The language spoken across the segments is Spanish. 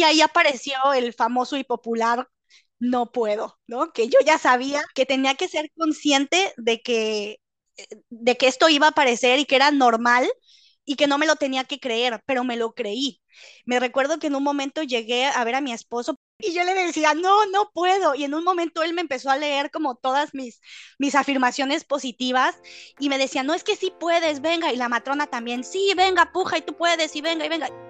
Y ahí apareció el famoso y popular no puedo, ¿no? Que yo ya sabía que tenía que ser consciente de que, de que esto iba a aparecer y que era normal y que no me lo tenía que creer, pero me lo creí. Me recuerdo que en un momento llegué a ver a mi esposo y yo le decía, no, no puedo. Y en un momento él me empezó a leer como todas mis, mis afirmaciones positivas y me decía, no, es que sí puedes, venga. Y la matrona también, sí, venga, puja y tú puedes y venga y venga.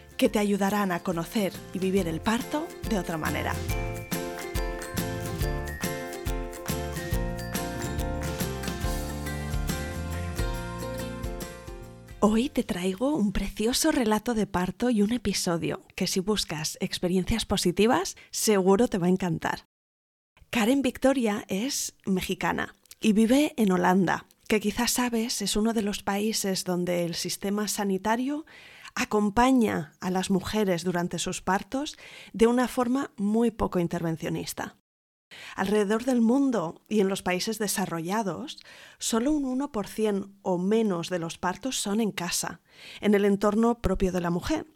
que te ayudarán a conocer y vivir el parto de otra manera. Hoy te traigo un precioso relato de parto y un episodio que si buscas experiencias positivas seguro te va a encantar. Karen Victoria es mexicana y vive en Holanda, que quizás sabes es uno de los países donde el sistema sanitario acompaña a las mujeres durante sus partos de una forma muy poco intervencionista. Alrededor del mundo y en los países desarrollados, solo un 1% o menos de los partos son en casa, en el entorno propio de la mujer.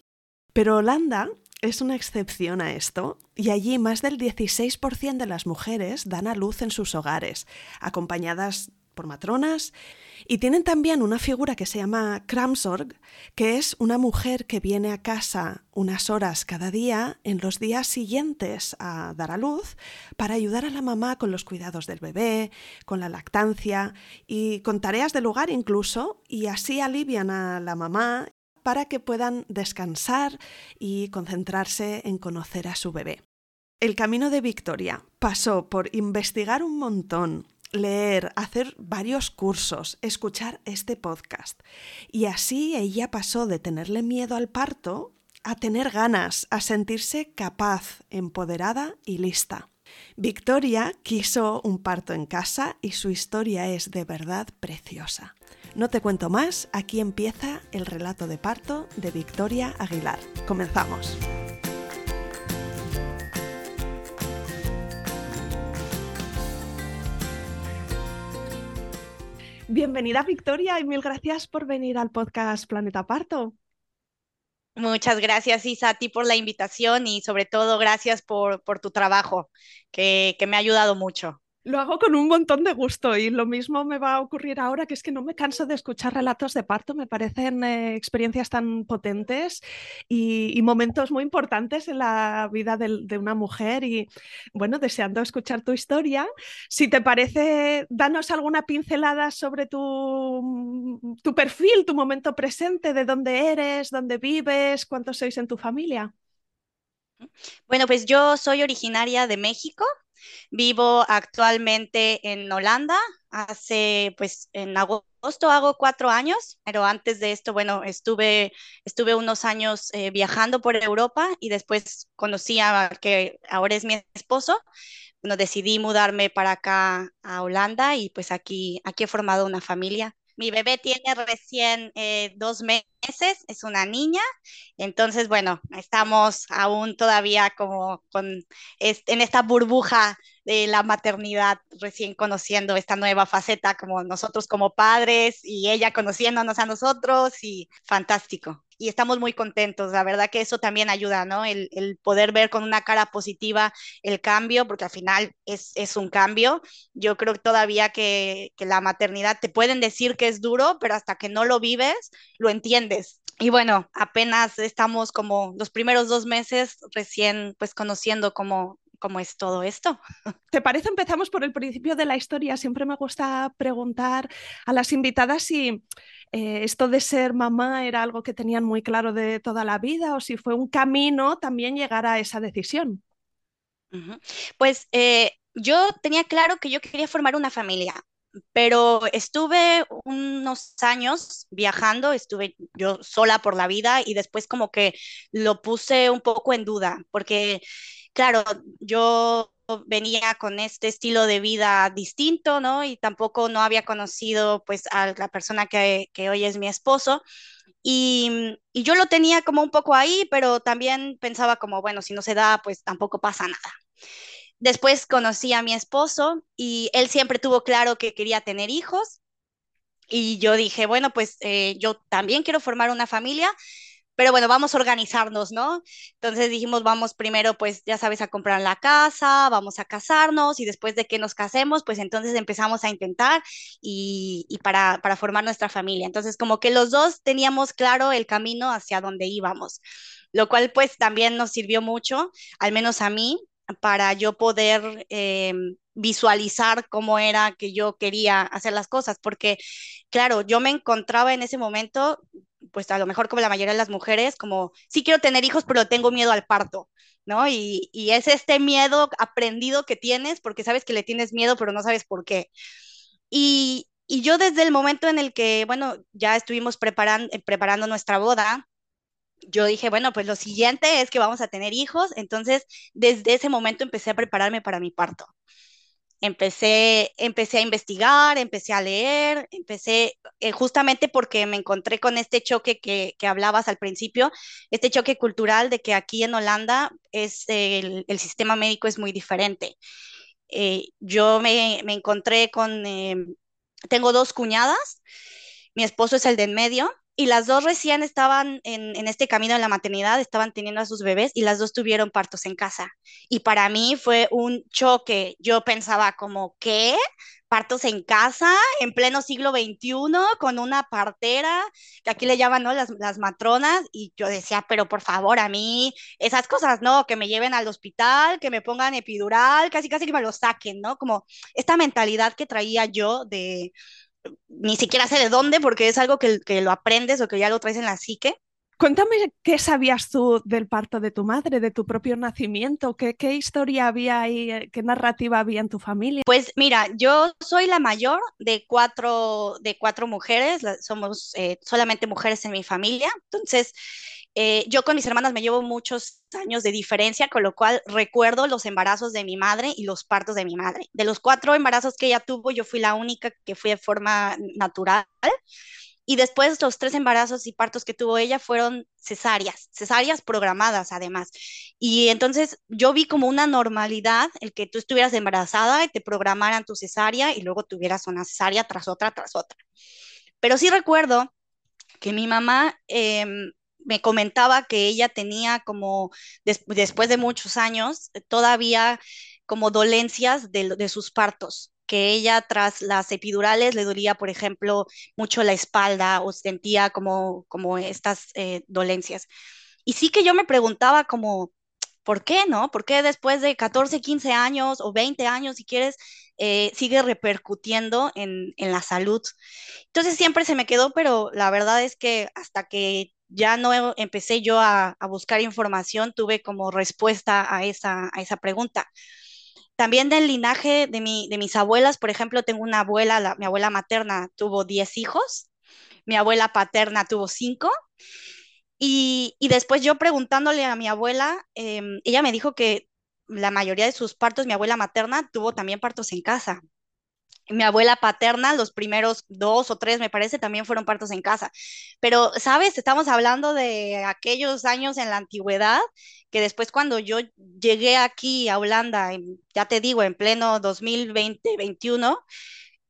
Pero Holanda es una excepción a esto, y allí más del 16% de las mujeres dan a luz en sus hogares, acompañadas por matronas, y tienen también una figura que se llama Kramsorg, que es una mujer que viene a casa unas horas cada día en los días siguientes a dar a luz para ayudar a la mamá con los cuidados del bebé, con la lactancia y con tareas del hogar incluso, y así alivian a la mamá para que puedan descansar y concentrarse en conocer a su bebé. El camino de Victoria pasó por investigar un montón, leer, hacer varios cursos, escuchar este podcast. Y así ella pasó de tenerle miedo al parto a tener ganas, a sentirse capaz, empoderada y lista. Victoria quiso un parto en casa y su historia es de verdad preciosa. No te cuento más, aquí empieza el relato de parto de Victoria Aguilar. Comenzamos. Bienvenida Victoria y mil gracias por venir al podcast Planeta Parto. Muchas gracias Isa a ti por la invitación y sobre todo gracias por, por tu trabajo que, que me ha ayudado mucho. Lo hago con un montón de gusto y lo mismo me va a ocurrir ahora, que es que no me canso de escuchar relatos de parto, me parecen eh, experiencias tan potentes y, momentos muy importantes en la vida de, una mujer y bueno, deseando escuchar tu historia. Si te parece, danos alguna pincelada sobre tu, tu perfil, tu momento presente, de dónde eres, dónde vives, cuántos sois en tu familia. Bueno, pues yo soy originaria de México, Vivo actualmente en Holanda. Hace, pues, en agosto hago cuatro años, pero antes de esto, bueno, estuve, estuve unos años eh, viajando por Europa y después conocí a que ahora es mi esposo. Bueno, decidí mudarme para acá a Holanda y pues aquí, aquí he formado una familia. Mi bebé tiene recién eh, dos meses, es una niña, entonces, bueno, estamos aún todavía como con, en esta burbuja de la maternidad, recién conociendo esta nueva faceta como nosotros como padres y ella conociéndonos a nosotros y fantástico. Y estamos muy contentos, la verdad que eso también ayuda, ¿no? El, poder ver con una cara positiva el cambio, porque al final es, es un cambio. Yo creo todavía que, que la maternidad te pueden decir que es duro, pero hasta que no lo vives, lo entiendes y bueno, apenas estamos como los primeros dos meses recién pues conociendo como cómo es todo esto. ¿Te parece? Empezamos por el principio de la historia. Siempre me gusta preguntar a las invitadas si eh, esto de ser mamá era algo que tenían muy claro de toda la vida o si fue un camino también llegar a esa decisión. Pues eh, yo tenía claro que yo quería formar una familia, pero estuve unos años viajando, estuve yo sola por la vida y después como que lo puse un poco en duda, porque claro, yo venía con este estilo de vida distinto, ¿no? Y tampoco no había conocido pues a la persona que, hoy es mi esposo. Y, y, yo lo tenía como un poco ahí, pero también pensaba como, bueno, si no se da, pues tampoco pasa nada. Después conocí a mi esposo y él siempre tuvo claro que quería tener hijos. Y yo dije, bueno, pues eh, yo también quiero formar una familia, pero bueno, vamos a organizarnos, ¿no? Entonces dijimos, vamos primero, pues ya sabes, a comprar la casa, vamos a casarnos y después de que nos casemos, pues entonces empezamos a intentar y, para, para formar nuestra familia. Entonces como que los dos teníamos claro el camino hacia donde íbamos, lo cual pues también nos sirvió mucho, al menos a mí, para yo poder eh, visualizar cómo era que yo quería hacer las cosas, porque claro, yo me encontraba en ese momento, pues a lo mejor como la mayoría de las mujeres, como sí quiero tener hijos, pero tengo miedo al parto, ¿no? Y, y es este miedo aprendido que tienes, porque sabes que le tienes miedo, pero no sabes por qué. Y, y yo desde el momento en el que, bueno, ya estuvimos preparando, preparando nuestra boda, yo dije, bueno, pues lo siguiente es que vamos a tener hijos, entonces desde ese momento empecé a prepararme para mi parto. Empecé, empecé a investigar, empecé a leer, empecé eh, justamente porque me encontré con este choque que, que, hablabas al principio, este choque cultural de que aquí en Holanda es el, sistema médico es muy diferente. Eh, yo me, me, encontré con, eh, tengo dos cuñadas, mi esposo es el de en medio, y las dos recién estaban en, en, este camino de la maternidad, estaban teniendo a sus bebés y las dos tuvieron partos en casa. Y para mí fue un choque. Yo pensaba como, ¿qué? Partos en casa, en pleno siglo XXI, con una partera, que aquí le llaman, ¿no? Las, las matronas, y yo decía, pero por favor, a mí, esas cosas, ¿no? Que me lleven al hospital, que me pongan epidural, casi casi que me lo saquen, ¿no? Como esta mentalidad que traía yo de, ni siquiera sé de dónde, porque es algo que, que lo aprendes o que ya lo traes en la psique. Cuéntame qué sabías tú del parto de tu madre, de tu propio nacimiento, qué, qué historia había ahí, qué narrativa había en tu familia. Pues mira, yo soy la mayor de cuatro, de cuatro mujeres, somos eh, solamente mujeres en mi familia, entonces eh, yo con mis hermanas me llevo muchos años de diferencia, con lo cual recuerdo los embarazos de mi madre y los partos de mi madre. De los cuatro embarazos que ella tuvo, yo fui la única que fui de forma natural. Y después los tres embarazos y partos que tuvo ella fueron cesáreas, cesáreas programadas además. Y entonces yo vi como una normalidad el que tú estuvieras embarazada y te programaran tu cesárea y luego tuvieras una cesárea tras otra, tras otra. Pero sí recuerdo que mi mamá eh, me comentaba que ella tenía como, después de muchos años, todavía como dolencias de, sus partos, que ella tras las epidurales le dolía, por ejemplo, mucho la espalda o sentía como, como estas eh, dolencias. Y sí que yo me preguntaba como, ¿por qué no? ¿Por qué después de 14, 15 años o 20 años, si quieres, eh, sigue repercutiendo en, en la salud? Entonces siempre se me quedó, pero la verdad es que hasta que ya no empecé yo a, buscar información, tuve como respuesta a esa, pregunta. También del linaje de, mi, de mis abuelas, por ejemplo, tengo una abuela, mi abuela materna tuvo 10 hijos, mi abuela paterna tuvo 5. Y, después yo preguntándole a mi abuela, em, ella me dijo que la mayoría de sus partos, mi abuela materna tuvo también partos en casa mi abuela paterna, los primeros dos o tres, me parece, también fueron partos en casa. Pero, ¿sabes? Estamos hablando de aquellos años en la antigüedad, que después cuando yo llegué aquí a Holanda, ya te digo, en pleno 2020-21,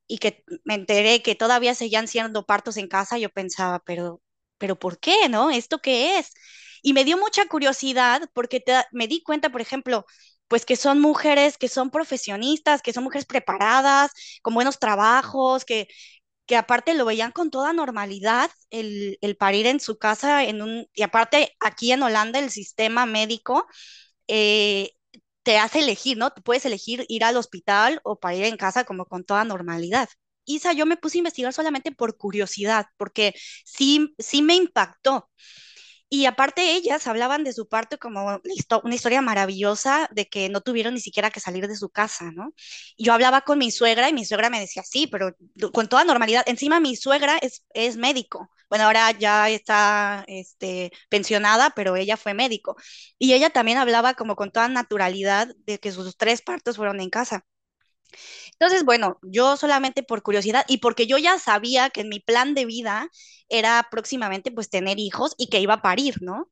y que me enteré que todavía seguían siendo partos en casa, yo pensaba, pero, pero ¿por qué, no? ¿Esto qué es? Y me dio mucha curiosidad porque me di cuenta, por ejemplo, pues que son mujeres que son profesionistas, que son mujeres preparadas, con buenos trabajos, que, que aparte lo veían con toda normalidad el, el parir en su casa, en un, y aparte aquí en Holanda el sistema médico eh, te hace elegir, ¿no? Puedes elegir ir al hospital o para ir en casa como con toda normalidad. Isa, yo me puse a investigar solamente por curiosidad, porque sí, sí me impactó. Y aparte ellas hablaban de su parto como una historia maravillosa de que no tuvieron ni siquiera que salir de su casa, ¿no? Yo hablaba con mi suegra y mi suegra me decía, sí, pero con toda normalidad. Encima mi suegra es, es médico. Bueno, ahora ya está este, pensionada, pero ella fue médico. Y ella también hablaba como con toda naturalidad de que sus tres partos fueron en casa. Entonces, bueno, yo solamente por curiosidad y porque yo ya sabía que mi plan de vida era próximamente pues tener hijos y que iba a parir, ¿no?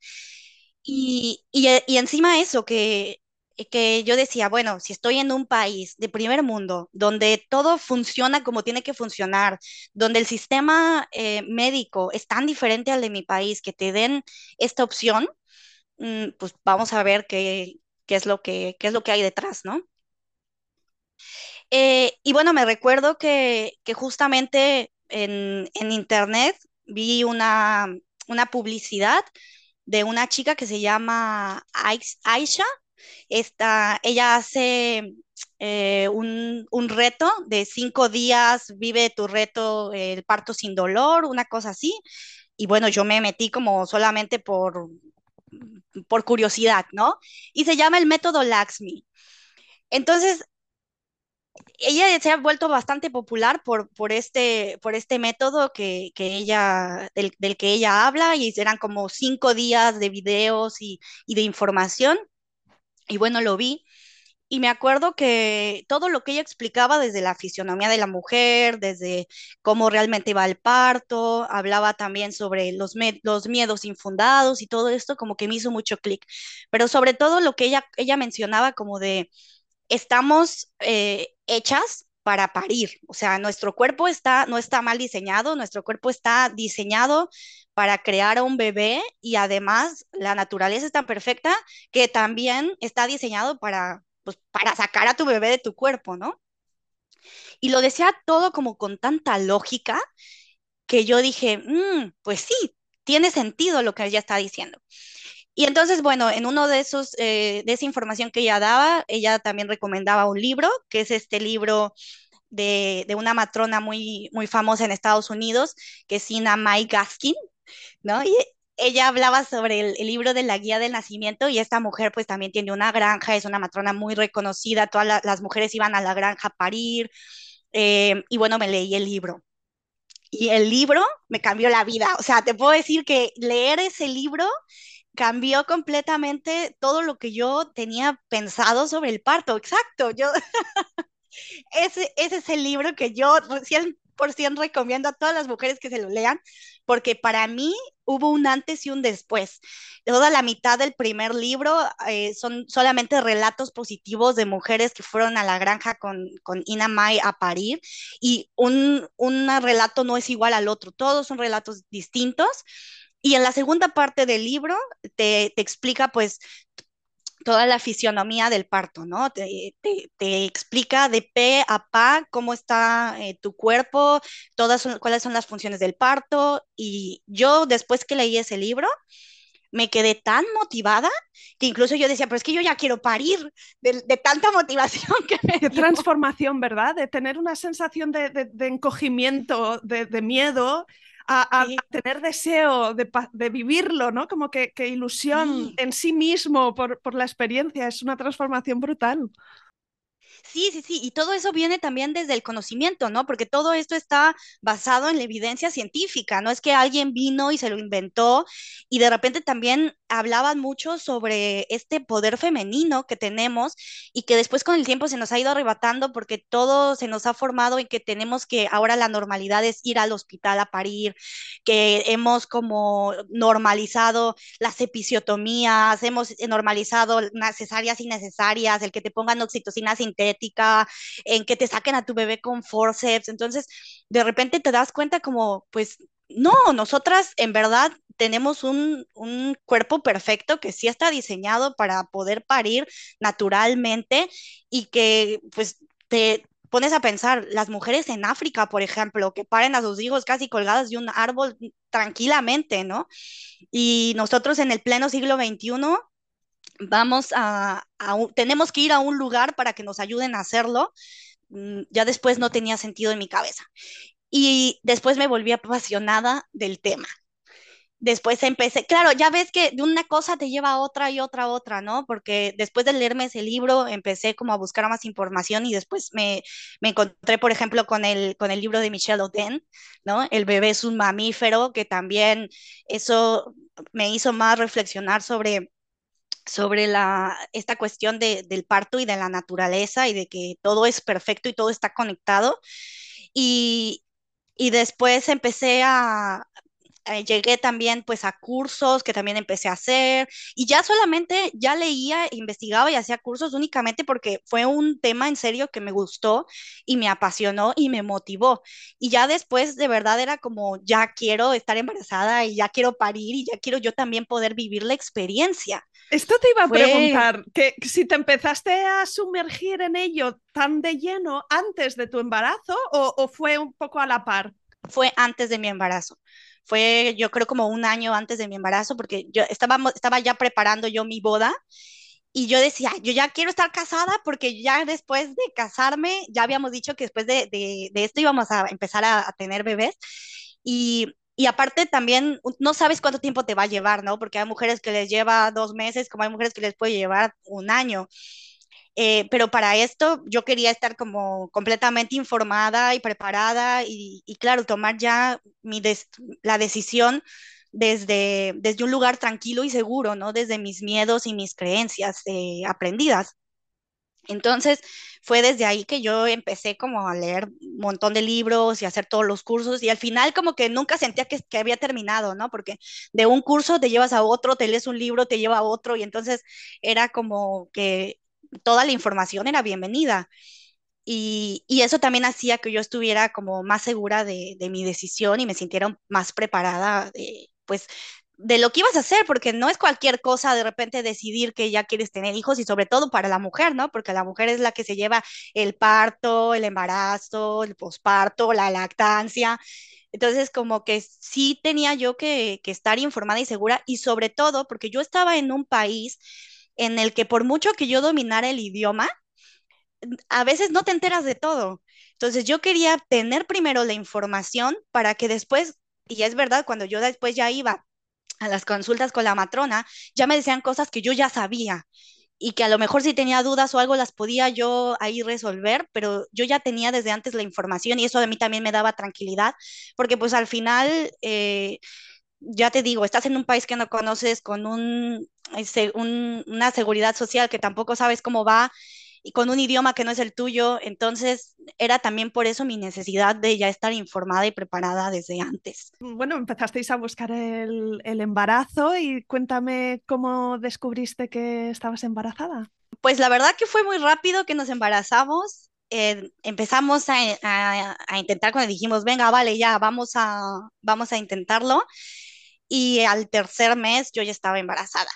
Y, y, y encima eso, que, que yo decía, bueno, si estoy en un país de primer mundo, donde todo funciona como tiene que funcionar, donde el sistema eh, médico es tan diferente al de mi país, que te den esta opción, mm, pues vamos a ver qué, qué es lo que, qué es lo que hay detrás, ¿no? Eh, y bueno, me recuerdo que, justamente en, en, internet vi una, una, publicidad de una chica que se llama Aisha. Esta, ella hace eh, un, un, reto de cinco días, vive tu reto, el parto sin dolor, una cosa así. Y bueno, yo me metí como solamente por, por curiosidad, ¿no? Y se llama el método Laxmi. Entonces, ella se ha vuelto bastante popular por, por, este, por este método que, que ella, del, del, que ella habla y eran como cinco días de videos y, y de información. Y bueno, lo vi. Y me acuerdo que todo lo que ella explicaba desde la fisionomía de la mujer, desde cómo realmente va el parto, hablaba también sobre los, los miedos infundados y todo esto, como que me hizo mucho clic. Pero sobre todo lo que ella, ella mencionaba como de estamos eh, hechas para parir, o sea, nuestro cuerpo está, no está mal diseñado, nuestro cuerpo está diseñado para crear a un bebé y además la naturaleza es tan perfecta que también está diseñado para, pues, para sacar a tu bebé de tu cuerpo, ¿no? Y lo decía todo como con tanta lógica que yo dije, mm, pues sí, tiene sentido lo que ella está diciendo. Y entonces, bueno, en uno de esos, eh, de esa información que ella daba, ella también recomendaba un libro, que es este libro de, de una matrona muy, muy famosa en Estados Unidos, que es Ina May Gaskin, ¿no? Y ella hablaba sobre el, libro de la guía del nacimiento y esta mujer pues también tiene una granja, es una matrona muy reconocida, todas la, las mujeres iban a la granja a parir, eh, y bueno, me leí el libro. Y el libro me cambió la vida, o sea, te puedo decir que leer ese libro cambió completamente todo lo que yo tenía pensado sobre el parto. Exacto, yo ese, ese es el libro que yo 100% recomiendo a todas las mujeres que se lo lean, porque para mí hubo un antes y un después. Toda la mitad del primer libro eh, son solamente relatos positivos de mujeres que fueron a la granja con, con Ina May a parir y un, un relato no es igual al otro, todos son relatos distintos y en la segunda parte del libro te, te explica pues toda la fisionomía del parto, ¿no? Te, te, te, explica de pe a pa cómo está eh, tu cuerpo, todas son, cuáles son las funciones del parto. Y yo después que leí ese libro, me quedé tan motivada que incluso yo decía, pero es que yo ya quiero parir de, de tanta motivación que me Qué dio. transformación, ¿verdad? De tener una sensación de, de, de encogimiento, de, miedo, a, a, sí. a, tener deseo de, de, vivirlo, ¿no? Como que, que ilusión sí. en sí mismo por, por, la experiencia, es una transformación brutal. Sí, sí, sí, y todo eso viene también desde el conocimiento, ¿no? Porque todo esto está basado en la evidencia científica, no es que alguien vino y se lo inventó y de repente también hablaban mucho sobre este poder femenino que tenemos y que después con el tiempo se nos ha ido arrebatando porque todo se nos ha formado en que tenemos que ahora la normalidad es ir al hospital a parir, que hemos como normalizado las episiotomías, hemos normalizado necesarias y innecesarias, el que te pongan oxitocina sintética, en que te saquen a tu bebé con forceps, entonces de repente te das cuenta como pues no, nosotras en verdad tenemos un, un, cuerpo perfecto que sí está diseñado para poder parir naturalmente y que pues te pones a pensar, las mujeres en África, por ejemplo, que paren a sus hijos casi colgadas de un árbol tranquilamente, ¿no? Y nosotros en el pleno siglo XXI vamos a, tenemos que ir a un lugar para que nos ayuden a hacerlo. Mm, ya después no tenía sentido en mi cabeza. Y después me volví apasionada del tema después empecé, claro, ya ves que de una cosa te lleva a otra y otra a otra, ¿no? Porque después de leerme ese libro empecé como a buscar más información y después me, me encontré, por ejemplo, con el, con el libro de Michelle Oden, ¿no? El bebé es un mamífero, que también eso me hizo más reflexionar sobre sobre la, esta cuestión de, del parto y de la naturaleza y de que todo es perfecto y todo está conectado. Y, y después empecé a, eh, llegué también pues a cursos que también empecé a hacer y ya solamente ya leía, investigaba y hacía cursos únicamente porque fue un tema en serio que me gustó y me apasionó y me motivó. Y ya después de verdad era como ya quiero estar embarazada y ya quiero parir y ya quiero yo también poder vivir la experiencia. Esto te iba a preguntar, que si te empezaste a sumergir en ello tan de lleno antes de tu embarazo o, o fue un poco a la par? Fue antes de mi embarazo fue yo creo como un año antes de mi embarazo, porque yo estaba, estaba ya preparando yo mi boda y yo decía, yo ya quiero estar casada porque ya después de casarme, ya habíamos dicho que después de, de, de esto íbamos a empezar a, a tener bebés. Y, y, aparte también no sabes cuánto tiempo te va a llevar, ¿no? Porque hay mujeres que les lleva dos meses, como hay mujeres que les puede llevar un año. Eh, pero para esto yo quería estar como completamente informada y preparada y, y claro, tomar ya mi des la decisión desde, desde un lugar tranquilo y seguro, ¿no? Desde mis miedos y mis creencias eh, aprendidas. Entonces, fue desde ahí que yo empecé como a leer un montón de libros y a hacer todos los cursos y al final como que nunca sentía que, que, había terminado, ¿no? Porque de un curso te llevas a otro, te lees un libro, te lleva a otro y entonces era como que toda la información era bienvenida. Y, y, eso también hacía que yo estuviera como más segura de, de mi decisión y me sintiera más preparada, de, pues, de lo que ibas a hacer, porque no es cualquier cosa de repente decidir que ya quieres tener hijos y sobre todo para la mujer, ¿no? Porque la mujer es la que se lleva el parto, el embarazo, el posparto, la lactancia. Entonces, como que sí tenía yo que, que estar informada y segura y sobre todo porque yo estaba en un país en el que por mucho que yo dominara el idioma, a veces no te enteras de todo. Entonces yo quería tener primero la información para que después, y es verdad, cuando yo después ya iba a las consultas con la matrona, ya me decían cosas que yo ya sabía y que a lo mejor si tenía dudas o algo las podía yo ahí resolver, pero yo ya tenía desde antes la información y eso a mí también me daba tranquilidad, porque pues al final... Eh, ya te digo, estás en un país que no conoces con un, un, una seguridad social que tampoco sabes cómo va y con un idioma que no es el tuyo. Entonces, era también por eso mi necesidad de ya estar informada y preparada desde antes. Bueno, empezasteis a buscar el, el embarazo y cuéntame cómo descubriste que estabas embarazada. Pues la verdad que fue muy rápido que nos embarazamos. Eh, empezamos a, a, a, intentar cuando dijimos, venga, vale, ya, vamos a, vamos a intentarlo y al tercer mes yo ya estaba embarazada.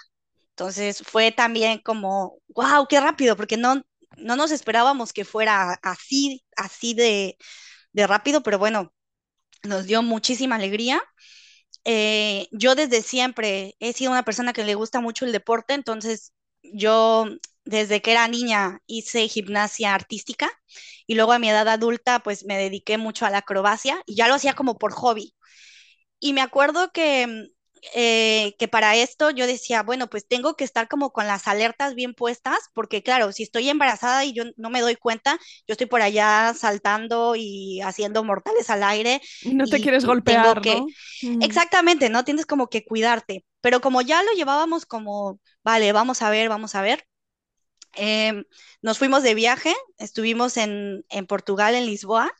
Entonces fue también como, wow, qué rápido, porque no, no nos esperábamos que fuera así, así de, de rápido, pero bueno, nos dio muchísima alegría. Eh, yo desde siempre he sido una persona que le gusta mucho el deporte, entonces yo desde que era niña hice gimnasia artística y luego a mi edad adulta pues me dediqué mucho a la acrobacia y ya lo hacía como por hobby. Y me acuerdo que, mm, eh, que para esto yo decía, bueno, pues tengo que estar como con las alertas bien puestas, porque claro, si estoy embarazada y yo no me doy cuenta, yo estoy por allá saltando y haciendo mortales al aire. No te quieres golpear, que... ¿no? Mm. Exactamente, ¿no? Tienes como que cuidarte. Pero como ya lo llevábamos como, vale, vamos a ver, vamos a ver. Eh, nos fuimos de viaje, estuvimos en, en Portugal, en Lisboa,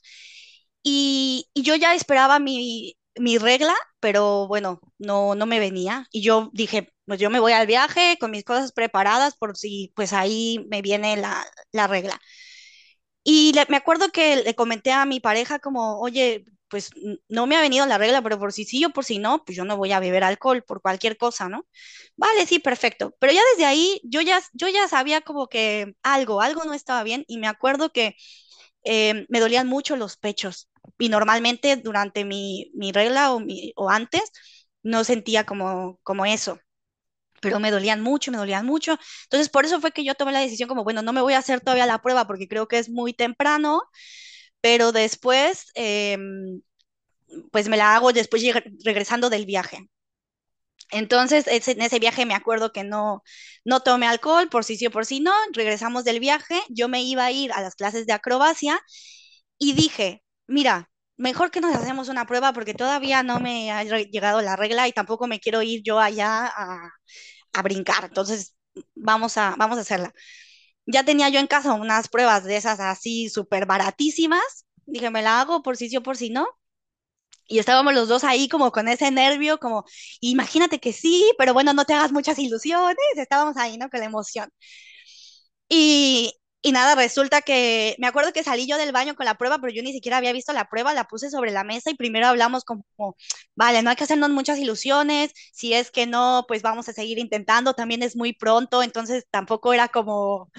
y, y yo ya esperaba mi, mi regla, pero bueno, no, no me venía. Y yo dije, pues yo me voy al viaje con mis cosas preparadas por si pues ahí me viene la, la regla. Y le, me acuerdo que le comenté a mi pareja como, oye, pues no me ha venido la regla, pero por si sí o por si no, pues yo no voy a beber alcohol por cualquier cosa, ¿no? Vale, sí, perfecto. Pero ya desde ahí yo ya, yo ya sabía como que algo, algo no estaba bien y me acuerdo que eh, me dolían mucho los pechos y normalmente durante mi, mi regla o, o, antes no sentía como, como eso. pero me dolían mucho, me dolían mucho. Entonces, por eso fue que yo tomé la decisión como, bueno, no me voy a hacer todavía la prueba porque creo que es muy temprano, pero después, eh, pues me la hago después regresando del viaje. Entonces, en ese viaje me acuerdo que no, no tomé alcohol, por si sí o por si no, regresamos del viaje, yo me iba a ir a las clases de acrobacia y dije, mira, mejor que nos hacemos una prueba porque todavía no me ha llegado la regla y tampoco me quiero ir yo allá a, a brincar. Entonces, vamos a, vamos a hacerla. Ya tenía yo en casa unas pruebas de esas así súper baratísimas. Dije, me la hago por si sí o por si no. Y estábamos los dos ahí como con ese nervio, como, imagínate que sí, pero bueno, no te hagas muchas ilusiones. Estábamos ahí, ¿no? Con la emoción. Y, y nada, resulta que me acuerdo que salí yo del baño con la prueba, pero yo ni siquiera había visto la prueba, la puse sobre la mesa y primero hablamos como, vale, no hay que hacernos muchas ilusiones, si es que no, pues vamos a seguir intentando, también es muy pronto, entonces tampoco era como,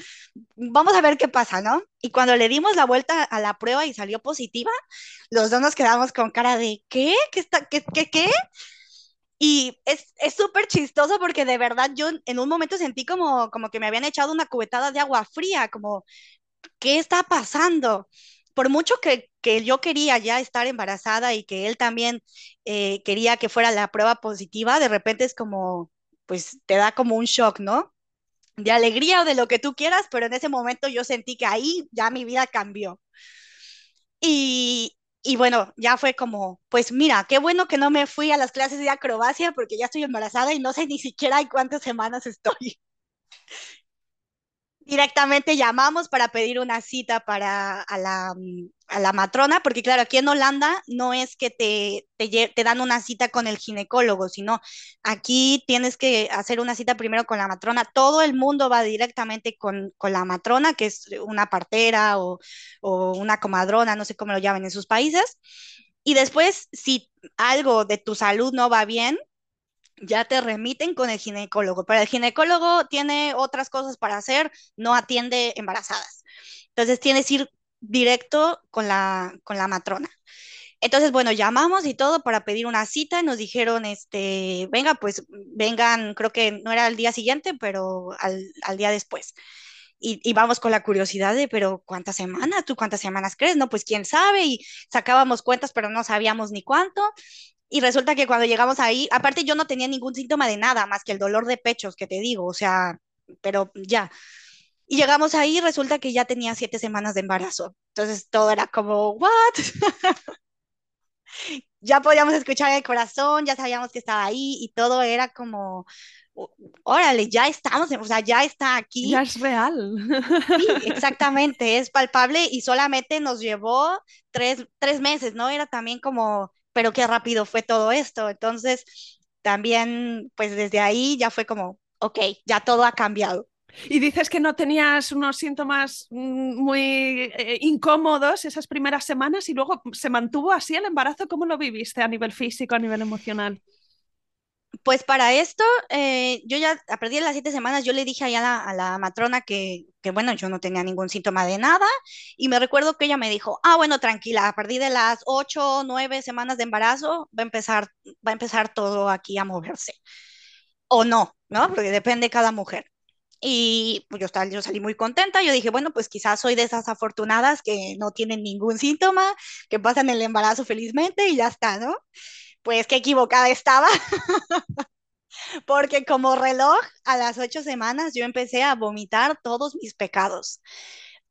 vamos a ver qué pasa, ¿no? Y cuando le dimos la vuelta a la prueba y salió positiva, los dos nos quedamos con cara de, ¿qué? ¿Qué está, qué, qué, qué? Y es súper chistoso porque de verdad yo en un momento sentí como, como que me habían echado una cubetada de agua fría, como, ¿qué está pasando? Por mucho que, que yo quería ya estar embarazada y que él también eh, quería que fuera la prueba positiva, de repente es como, pues te da como un shock, ¿no? De alegría o de lo que tú quieras, pero en ese momento yo sentí que ahí ya mi vida cambió. Y, y bueno, ya fue como, pues mira, qué bueno que no me fui a las clases de acrobacia porque ya estoy embarazada y no sé ni siquiera en cuántas semanas estoy. Directamente llamamos para pedir una cita para a la, a la matrona, porque claro, aquí en Holanda no es que te, te, te, dan una cita con el ginecólogo, sino aquí tienes que hacer una cita primero con la matrona. Todo el mundo va directamente con, con la matrona, que es una partera o, o una comadrona, no sé cómo lo llaman en sus países. Y después, si algo de tu salud no va bien, ya te remiten con el ginecólogo, pero el ginecólogo tiene otras cosas para hacer, no atiende embarazadas. Entonces tienes que ir directo con la, con la matrona. Entonces, bueno, llamamos y todo para pedir una cita. Nos dijeron, este, venga, pues vengan, creo que no era el día siguiente, pero al, al día después. Y, y, vamos con la curiosidad de, pero ¿cuántas semanas? ¿Tú cuántas semanas crees? No, pues quién sabe. Y sacábamos cuentas, pero no sabíamos ni cuánto. Y resulta que cuando llegamos ahí, aparte yo no tenía ningún síntoma de nada más que el dolor de pechos que te digo, o sea, pero ya. Y llegamos ahí y resulta que ya tenía siete semanas de embarazo. Entonces todo era como, ¿what? ya podíamos escuchar el corazón, ya sabíamos que estaba ahí y todo era como, órale, ya estamos, o sea, ya está aquí. Ya es real. Sí, exactamente, es palpable y solamente nos llevó tres, tres meses, ¿no? Era también como, pero qué rápido fue todo esto. Entonces, también, pues desde ahí ya fue como, ok, ya todo ha cambiado. Y dices que no tenías unos síntomas mm, muy eh, incómodos esas primeras semanas y luego se mantuvo así el embarazo. ¿Cómo lo viviste a nivel físico, a nivel emocional? Pues para esto, eh, yo ya a partir de las siete semanas, yo le dije a la, a la matrona que, que, bueno, yo no tenía ningún síntoma de nada y me recuerdo que ella me dijo, ah, bueno, tranquila, a partir de las ocho, nueve semanas de embarazo va a empezar, va a empezar todo aquí a moverse. O no, ¿no? Porque depende de cada mujer. Y pues yo, estaba, yo salí muy contenta, yo dije, bueno, pues quizás soy de esas afortunadas que no tienen ningún síntoma, que pasan el embarazo felizmente y ya está, ¿no? Pues qué equivocada estaba, porque como reloj a las ocho semanas yo empecé a vomitar todos mis pecados.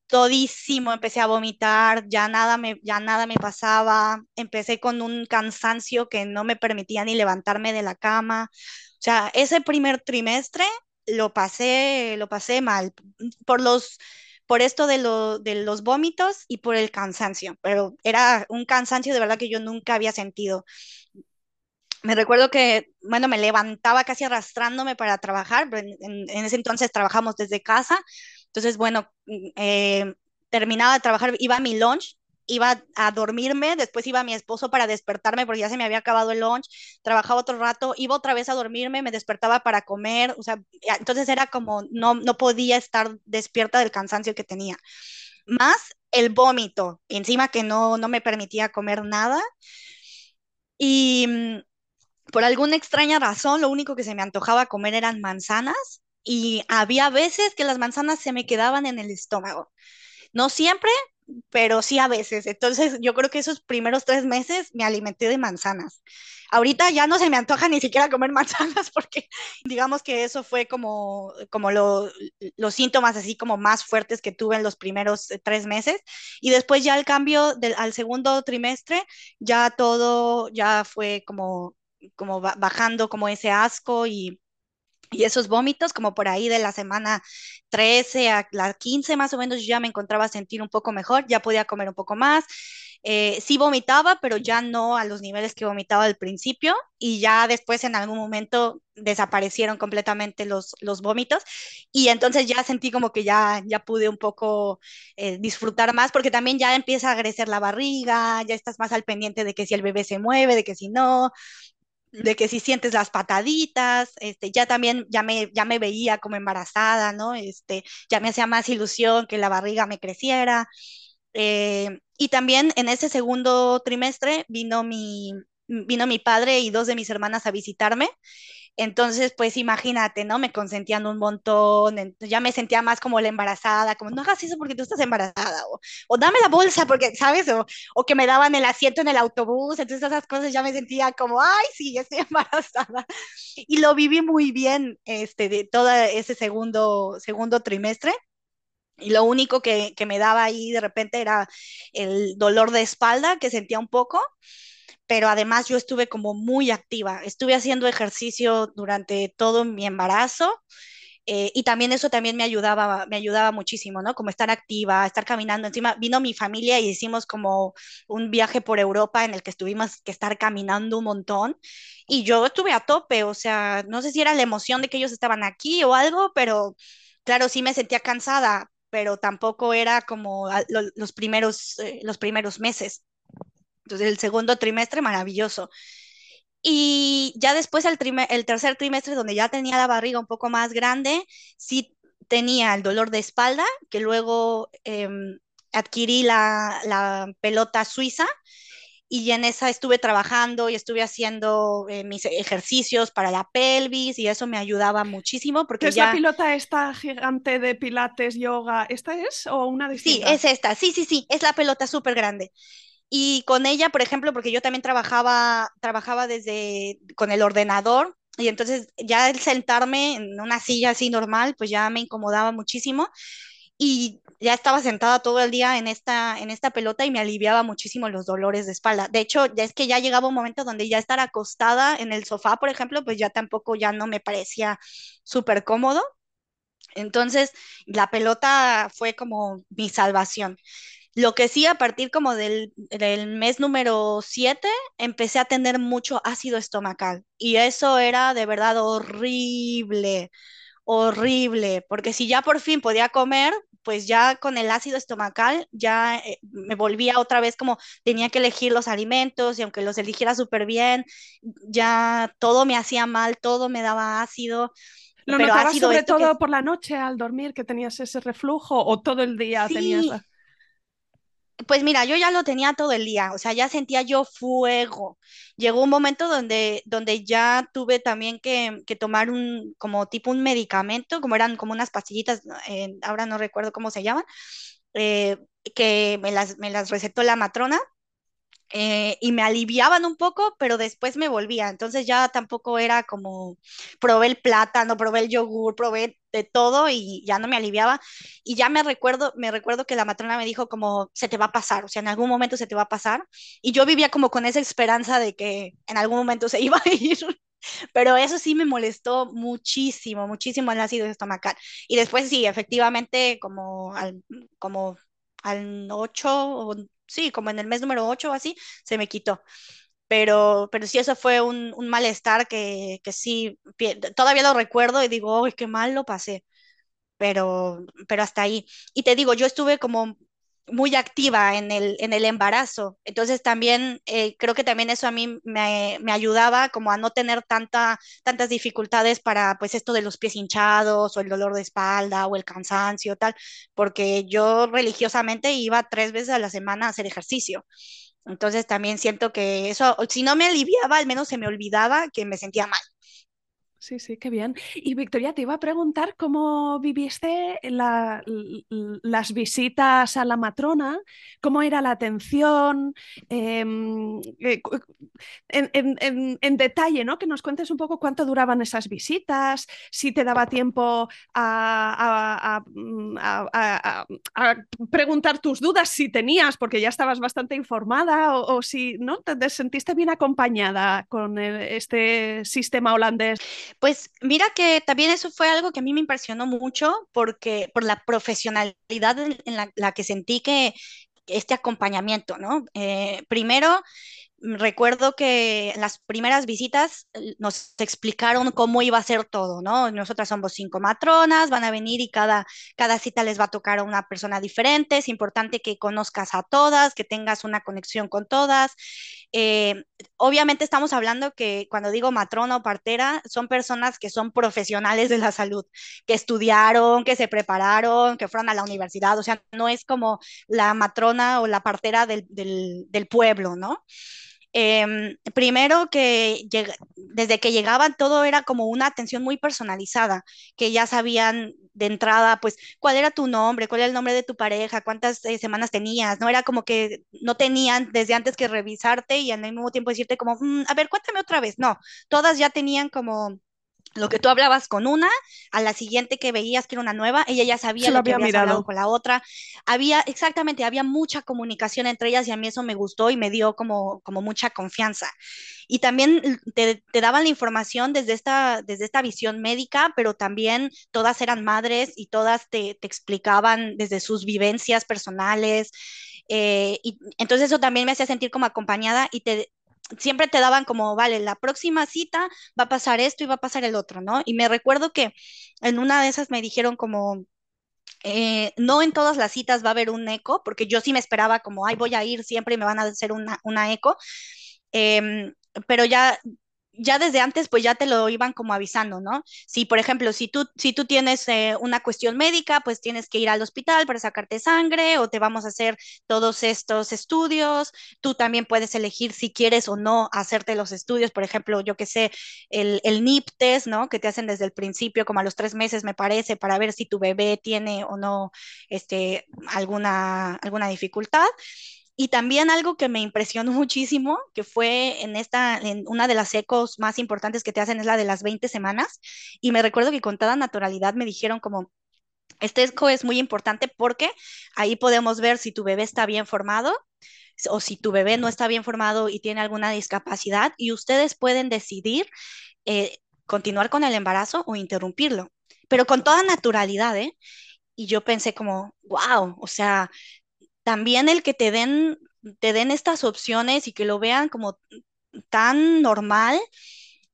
Todísimo, empecé a vomitar, ya nada me, ya nada me pasaba, empecé con un cansancio que no me permitía ni levantarme de la cama. O sea, ese primer trimestre lo pasé, lo pasé mal por los por esto de, lo, de los vómitos y por el cansancio, pero era un cansancio de verdad que yo nunca había sentido. Me recuerdo que, bueno, me levantaba casi arrastrándome para trabajar, en, ese entonces trabajamos desde casa, entonces, bueno, eh, terminaba de trabajar, iba a mi lunch iba a dormirme, después iba mi esposo para despertarme porque ya se me había acabado el lunch, trabajaba otro rato, iba otra vez a dormirme, me despertaba para comer, o sea, entonces era como no, no podía estar despierta del cansancio que tenía. Más el vómito, encima que no, no me permitía comer nada. Y por alguna extraña razón, lo único que se me antojaba comer eran manzanas y había veces que las manzanas se me quedaban en el estómago. No siempre, pero sí a veces. Entonces, yo creo que esos primeros tres meses me alimenté de manzanas. Ahorita ya no se me antoja ni siquiera comer manzanas porque digamos que eso fue como, como lo, los síntomas así como más fuertes que tuve en los primeros eh, tres meses. Y después ya el cambio al segundo trimestre, ya todo ya fue como, como bajando como ese asco y y esos vómitos, como por ahí de la semana 13 a la 15 más o menos, yo ya me encontraba a sentir un poco mejor, ya podía comer un poco más. Eh, sí vomitaba, pero ya no a los niveles que vomitaba al principio y ya después en algún momento desaparecieron completamente los, los vómitos y entonces ya sentí como que ya, ya pude un poco eh, disfrutar más porque también ya empieza a crecer la barriga, ya estás más al pendiente de que si el bebé se mueve, de que si no, de que si sientes las pataditas, este, ya también, ya me, ya me veía como embarazada, ¿no? Este, ya me hacía más ilusión que la barriga me creciera. Eh, y también en ese segundo trimestre vino mi, vino mi padre y dos de mis hermanas a visitarme entonces, pues imagínate, ¿no? Me consentían un montón, ya me sentía más como la embarazada, como no hagas eso porque tú estás embarazada, o, dame la bolsa porque, ¿sabes? O, o, que me daban el asiento en el autobús, entonces esas cosas ya me sentía como, ay, sí, estoy embarazada. Y lo viví muy bien, este, de todo ese segundo, segundo trimestre. Y lo único que, que me daba ahí de repente era el dolor de espalda que sentía un poco pero además yo estuve como muy activa, estuve haciendo ejercicio durante todo mi embarazo. Eh, y también eso también me ayudaba, me ayudaba muchísimo, ¿no? Como estar activa, estar caminando. Encima vino mi familia y hicimos como un viaje por Europa en el que estuvimos que estar caminando un montón. Y yo estuve a tope, o sea, no sé si era la emoción de que ellos estaban aquí o algo, pero claro, sí me sentía cansada, pero tampoco era como los primeros, eh, los primeros meses. Entonces, el segundo trimestre, maravilloso. Y ya después, el, el tercer trimestre, donde ya tenía la barriga un poco más grande, sí tenía el dolor de espalda, que luego em, adquirí la, la, pelota suiza y en esa estuve trabajando y estuve haciendo eh, mis ejercicios para la pelvis y eso me ayudaba muchísimo porque ¿Es ya... la pilota esta gigante de pilates, yoga, esta es o una distinta? Sí, es esta, sí, sí, sí, es la pelota súper grande. Y con ella, por ejemplo, porque yo también trabajaba, trabajaba desde con el ordenador y entonces ya el sentarme en una silla así normal, pues ya me incomodaba muchísimo y ya estaba sentada todo el día en esta, en esta pelota y me aliviaba muchísimo los dolores de espalda. De hecho, ya es que ya llegaba un momento donde ya estar acostada en el sofá, por ejemplo, pues ya tampoco ya no me parecía súper cómodo. Entonces, la pelota fue como mi salvación. Lo que sí, a partir como del, del mes número 7, empecé a tener mucho ácido estomacal y eso era de verdad horrible, horrible, porque si ya por fin podía comer, pues ya con el ácido estomacal ya eh, me volvía otra vez como tenía que elegir los alimentos y aunque los eligiera súper bien, ya todo me hacía mal, todo me daba ácido. ¿Lo pero notabas ácido sobre que todo por la noche al dormir que tenías ese reflujo o todo el día tenías Sí, la- Pues mira, yo ya lo tenía todo el día, o sea, ya sentía yo fuego. Llegó un momento donde, donde ya tuve también que, tomar un, como tipo un medicamento, como eran como unas pastillitas, eh, ahora no recuerdo cómo se llaman, eh, que me las, me las recetó la matrona eh, y me aliviaban un poco, pero después me volvía. Entonces ya tampoco era como probé el plátano, probé el yogur, probé de todo y ya no me aliviaba. Y ya me recuerdo, me recuerdo que la matrona me dijo como se te va a pasar, o sea, en algún momento se te va a pasar. Y yo vivía como con esa esperanza de que en algún momento se iba a ir. Pero eso sí me molestó muchísimo, muchísimo el ácido estomacal. Y después sí, efectivamente, como al, como al 8, o, sí, como en el mes número 8 o así, se me quitó. Pero, pero sí, eso fue un, un malestar que, que sí, todavía lo recuerdo y digo, ¡ay, qué mal lo pasé! pero, pero hasta ahí. Y te digo, yo estuve como muy activa en el, en el embarazo, entonces también eh, creo que también eso a mí me, me ayudaba como a no tener tanta, tantas dificultades para pues esto de los pies hinchados o el dolor de espalda o el cansancio tal, porque yo religiosamente iba tres veces a la semana a hacer ejercicio. Entonces también siento que eso, si no me aliviaba, al menos se me olvidaba que me sentía mal. Sí, sí, qué bien. Y Victoria, te iba a preguntar cómo viviste la, las visitas a la matrona, cómo era la atención, em, eh, en, detalle, ¿no? Que nos cuentes un poco cuánto duraban esas visitas, si te daba tiempo a, a preguntar tus dudas, si tenías, porque ya estabas bastante informada, o, si no te sentiste bien acompañada con el, este sistema holandés. Pues mira que también eso fue algo que a mí me impresionó mucho porque por la profesionalidad en, la, que sentí que este acompañamiento, ¿no? Eh, primero, recuerdo que en las primeras visitas eh, nos explicaron cómo iba a ser todo, ¿no? Nosotras somos cinco matronas, van a venir y cada, cada cita les va a tocar a una persona diferente. Es importante que conozcas a todas, que tengas una conexión con todas. Eh, obviamente estamos hablando que cuando digo matrona o partera, son personas que son profesionales de la salud, que estudiaron, que se prepararon, que fueron a la universidad. O sea, no es como la matrona o la partera del, del, del pueblo, ¿no? Eh, primero que desde que llegaban todo era como una atención muy personalizada, que ya sabían de entrada, pues, cuál era tu nombre, cuál era el nombre de tu pareja, cuántas eh, semanas tenías, ¿no? Era como que no tenían desde antes que revisarte y al mismo tiempo decirte como, mmm, a ver, cuéntame otra vez. No, todas ya tenían como lo que tú hablabas con una, a la siguiente que veías que era una nueva, ella ya sabía lo, que había habías mirado. hablado con la otra. Había, exactamente, había mucha comunicación entre ellas y a mí eso me gustó y me dio como, como mucha confianza. Y también te, te daban la información desde esta, desde esta visión médica, pero también todas eran madres y todas te, te explicaban desde sus vivencias personales. Eh, y entonces eso también me hacía sentir como acompañada y te, siempre te daban como, vale, la próxima cita va a pasar esto y va a pasar el otro, ¿no? Y me recuerdo que en una de esas me dijeron como, eh, no en todas las citas va a haber un eco, porque yo sí me esperaba como, ay, voy a ir siempre y me van a hacer una, una eco, eh, pero ya ya desde antes, pues ya te lo iban como avisando, ¿no? Si, por ejemplo, si tú, si tú tienes eh, una cuestión médica, pues tienes que ir al hospital para sacarte sangre o te vamos a hacer todos estos estudios. Tú también puedes elegir si quieres o no hacerte los estudios, por ejemplo, yo que sé, el, el NIP test, ¿no? Que te hacen desde el principio, como a los tres meses, me parece, para ver si tu bebé tiene o no este, alguna, alguna dificultad. Y también algo que me impresionó muchísimo, que fue en esta, en una de las ecos más importantes que te hacen es la de las 20 semanas. Y me recuerdo que con toda naturalidad me dijeron como, este eco es muy importante porque ahí podemos ver si tu bebé está bien formado o si tu bebé no está bien formado y tiene alguna discapacidad y ustedes pueden decidir eh, continuar con el embarazo o interrumpirlo, pero con toda naturalidad, ¿eh? Y yo pensé como, wow, o sea, también el que te den, te den estas opciones y que lo vean como tan normal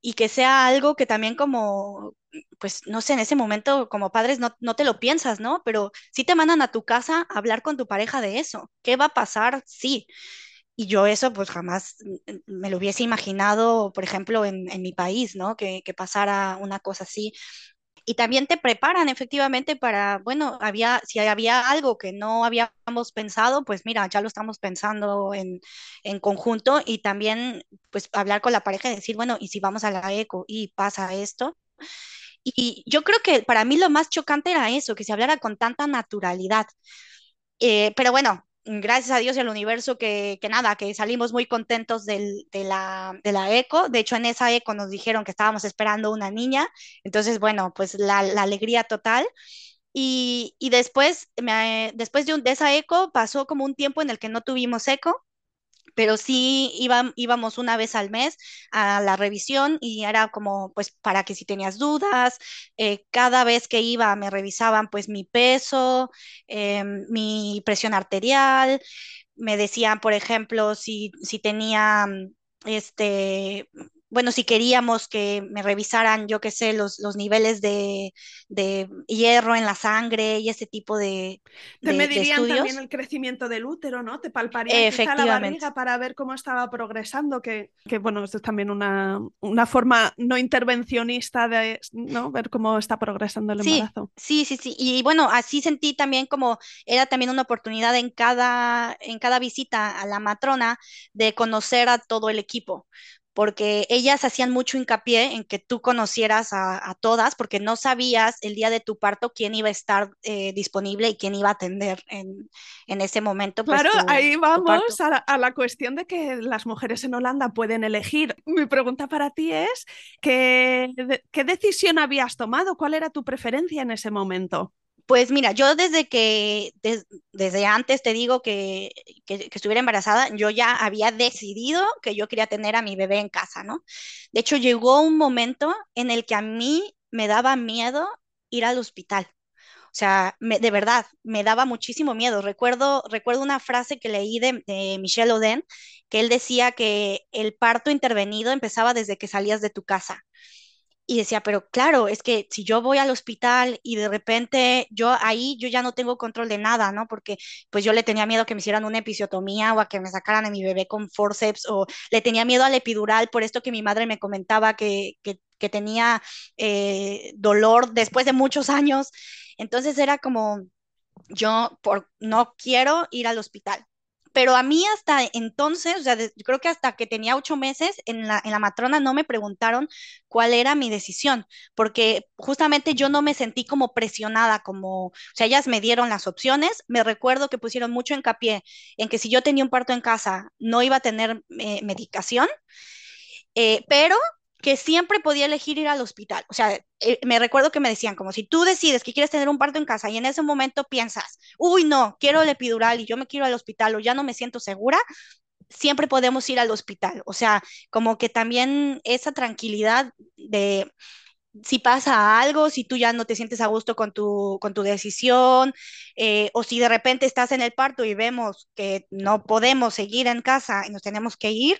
y que sea algo que también como, pues no sé, en ese momento como padres no, no te lo piensas, ¿no? Pero sí te mandan a tu casa a hablar con tu pareja de eso. ¿Qué va a pasar? Sí. Y yo eso pues jamás me lo hubiese imaginado, por ejemplo, en, en mi país, ¿no? Que, que pasara una cosa así y también te preparan efectivamente para, bueno, había, si había algo que no habíamos pensado, pues mira, ya lo estamos pensando en, en conjunto y también pues hablar con la pareja y decir, bueno, y si vamos a la eco y pasa esto. Y yo creo que para mí lo más chocante era eso, que se hablara con tanta naturalidad. Eh, pero bueno, gracias a Dios y al universo que, que nada, que salimos muy contentos del, de, la, de la eco. De hecho, en esa eco nos dijeron que estábamos esperando una niña. Entonces, bueno, pues la, alegría total. Y, y después, me, después de, un, de, esa eco pasó como un tiempo en el que no tuvimos eco pero sí iba, íbamos una vez al mes a la revisión y era como, pues, para que si tenías dudas, eh, cada vez que iba me revisaban, pues, mi peso, eh, mi presión arterial, me decían, por ejemplo, si, si tenía, este, bueno, si queríamos que me revisaran, yo qué sé, los, los niveles de, de, hierro en la sangre y ese tipo de, Te de, medirían de también el crecimiento del útero, ¿no? Te palparían quizá la barriga para ver cómo estaba progresando, que, que bueno, esto es también una, una, forma no intervencionista de ¿no? ver cómo está progresando el embarazo. Sí, sí, sí. Y bueno, así sentí también como era también una oportunidad en cada, en cada visita a la matrona de conocer a todo el equipo porque ellas hacían mucho hincapié en que tú conocieras a, todas, porque no sabías el día de tu parto quién iba a estar eh, disponible y quién iba a atender en, ese momento. Pues, claro, ahí vamos a la, cuestión de que las mujeres en Holanda pueden elegir. Mi pregunta para ti es, ¿qué, qué decisión habías tomado? ¿Cuál era tu preferencia en ese momento? Pues mira, yo desde que, desde antes te digo que, que, estuviera embarazada, yo ya había decidido que yo quería tener a mi bebé en casa, ¿no? De hecho, llegó un momento en el que a mí me daba miedo ir al hospital. O sea, de verdad, me daba muchísimo miedo. Recuerdo, recuerdo una frase que leí de, de Michel Oden, que él decía que el parto intervenido empezaba desde que salías de tu casa. Y decía, pero claro, es que si yo voy al hospital y de repente yo ahí yo ya no tengo control de nada, ¿no? Porque pues yo le tenía miedo que me hicieran una episiotomía o a que me sacaran a mi bebé con forceps o le tenía miedo al epidural por esto que mi madre me comentaba que, que, que tenía eh, dolor después de muchos años. Entonces era como, yo por, no quiero ir al hospital pero a mí hasta entonces, o sea, creo que hasta que tenía ocho meses en la, en la matrona no me preguntaron cuál era mi decisión, porque justamente yo no me sentí como presionada, como, o sea, ellas me dieron las opciones, me recuerdo que pusieron mucho hincapié en que si yo tenía un parto en casa no iba a tener eh, medicación, eh, pero que siempre podía elegir ir al hospital. O sea, eh, me recuerdo que me decían como si tú decides que quieres tener un parto en casa y en ese momento piensas, uy, no, quiero el epidural y yo me quiero al hospital o ya no me siento segura, siempre podemos ir al hospital. O sea, como que también esa tranquilidad de si pasa algo, si tú ya no te sientes a gusto con tu, con tu decisión, eh, o si de repente estás en el parto y vemos que no podemos seguir en casa y nos tenemos que ir,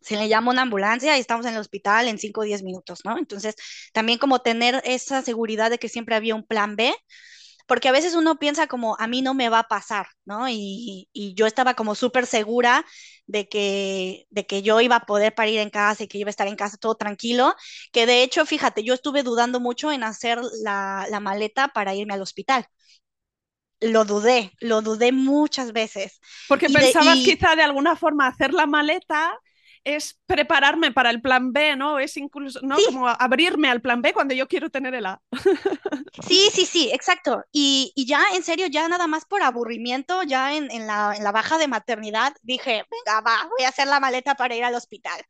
se le llama una ambulancia y estamos en el hospital en 5 o 10 minutos, ¿no? Entonces, también como tener esa seguridad de que siempre había un plan B, porque a veces uno piensa como, a mí no me va a pasar, ¿no? Y, y yo estaba como súper segura de que, de que yo iba a poder parir en casa y que iba a estar en casa todo tranquilo, que de hecho, fíjate, yo estuve dudando mucho en hacer la, la maleta para irme al hospital lo dudé, lo dudé muchas veces. Porque pensabas quizá de alguna forma hacer la maleta es prepararme para el plan B, ¿no? Es incluso, ¿no? Como abrirme al plan B cuando yo quiero tener el A. Sí, sí, sí, exacto. Y, ya, en serio, ya nada más por aburrimiento, ya en, la, en la baja de maternidad, dije, venga, va, voy a hacer la maleta para ir al hospital,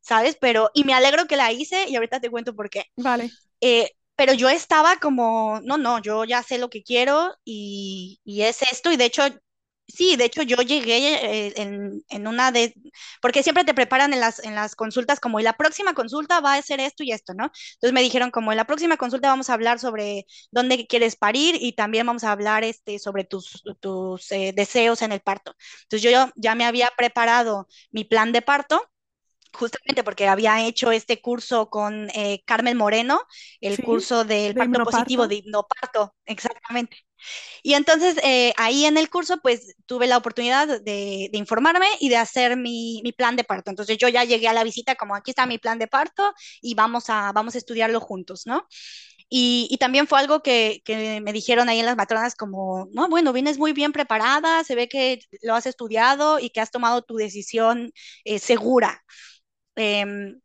¿sabes? Pero, y me alegro que la hice y ahorita te cuento por qué. Vale. Eh, pero yo estaba como, no, no, yo ya sé lo que quiero y, y es esto, y de hecho Sí, de hecho yo llegué eh, en, una de, porque siempre te preparan en las, en las consultas como, y la próxima consulta va a ser esto y esto, ¿no? Entonces me dijeron como, en la próxima consulta vamos a hablar sobre dónde quieres parir y también vamos a hablar este, sobre tus, tus eh, deseos en el parto. Entonces yo ya me había preparado mi plan de parto justamente porque había hecho este curso con eh, Carmen Moreno, el curso del parto positivo de hipnoparto, exactamente. Y entonces eh, ahí en el curso pues tuve la oportunidad de, informarme y de hacer mi, plan de parto. Entonces yo ya llegué a la visita como aquí está mi plan de parto y vamos a, vamos a estudiarlo juntos, ¿no? Y, también fue algo que, me dijeron ahí en las matronas como, no, bueno, vienes muy bien preparada, se ve que lo has estudiado y que has tomado tu decisión eh, segura. Em,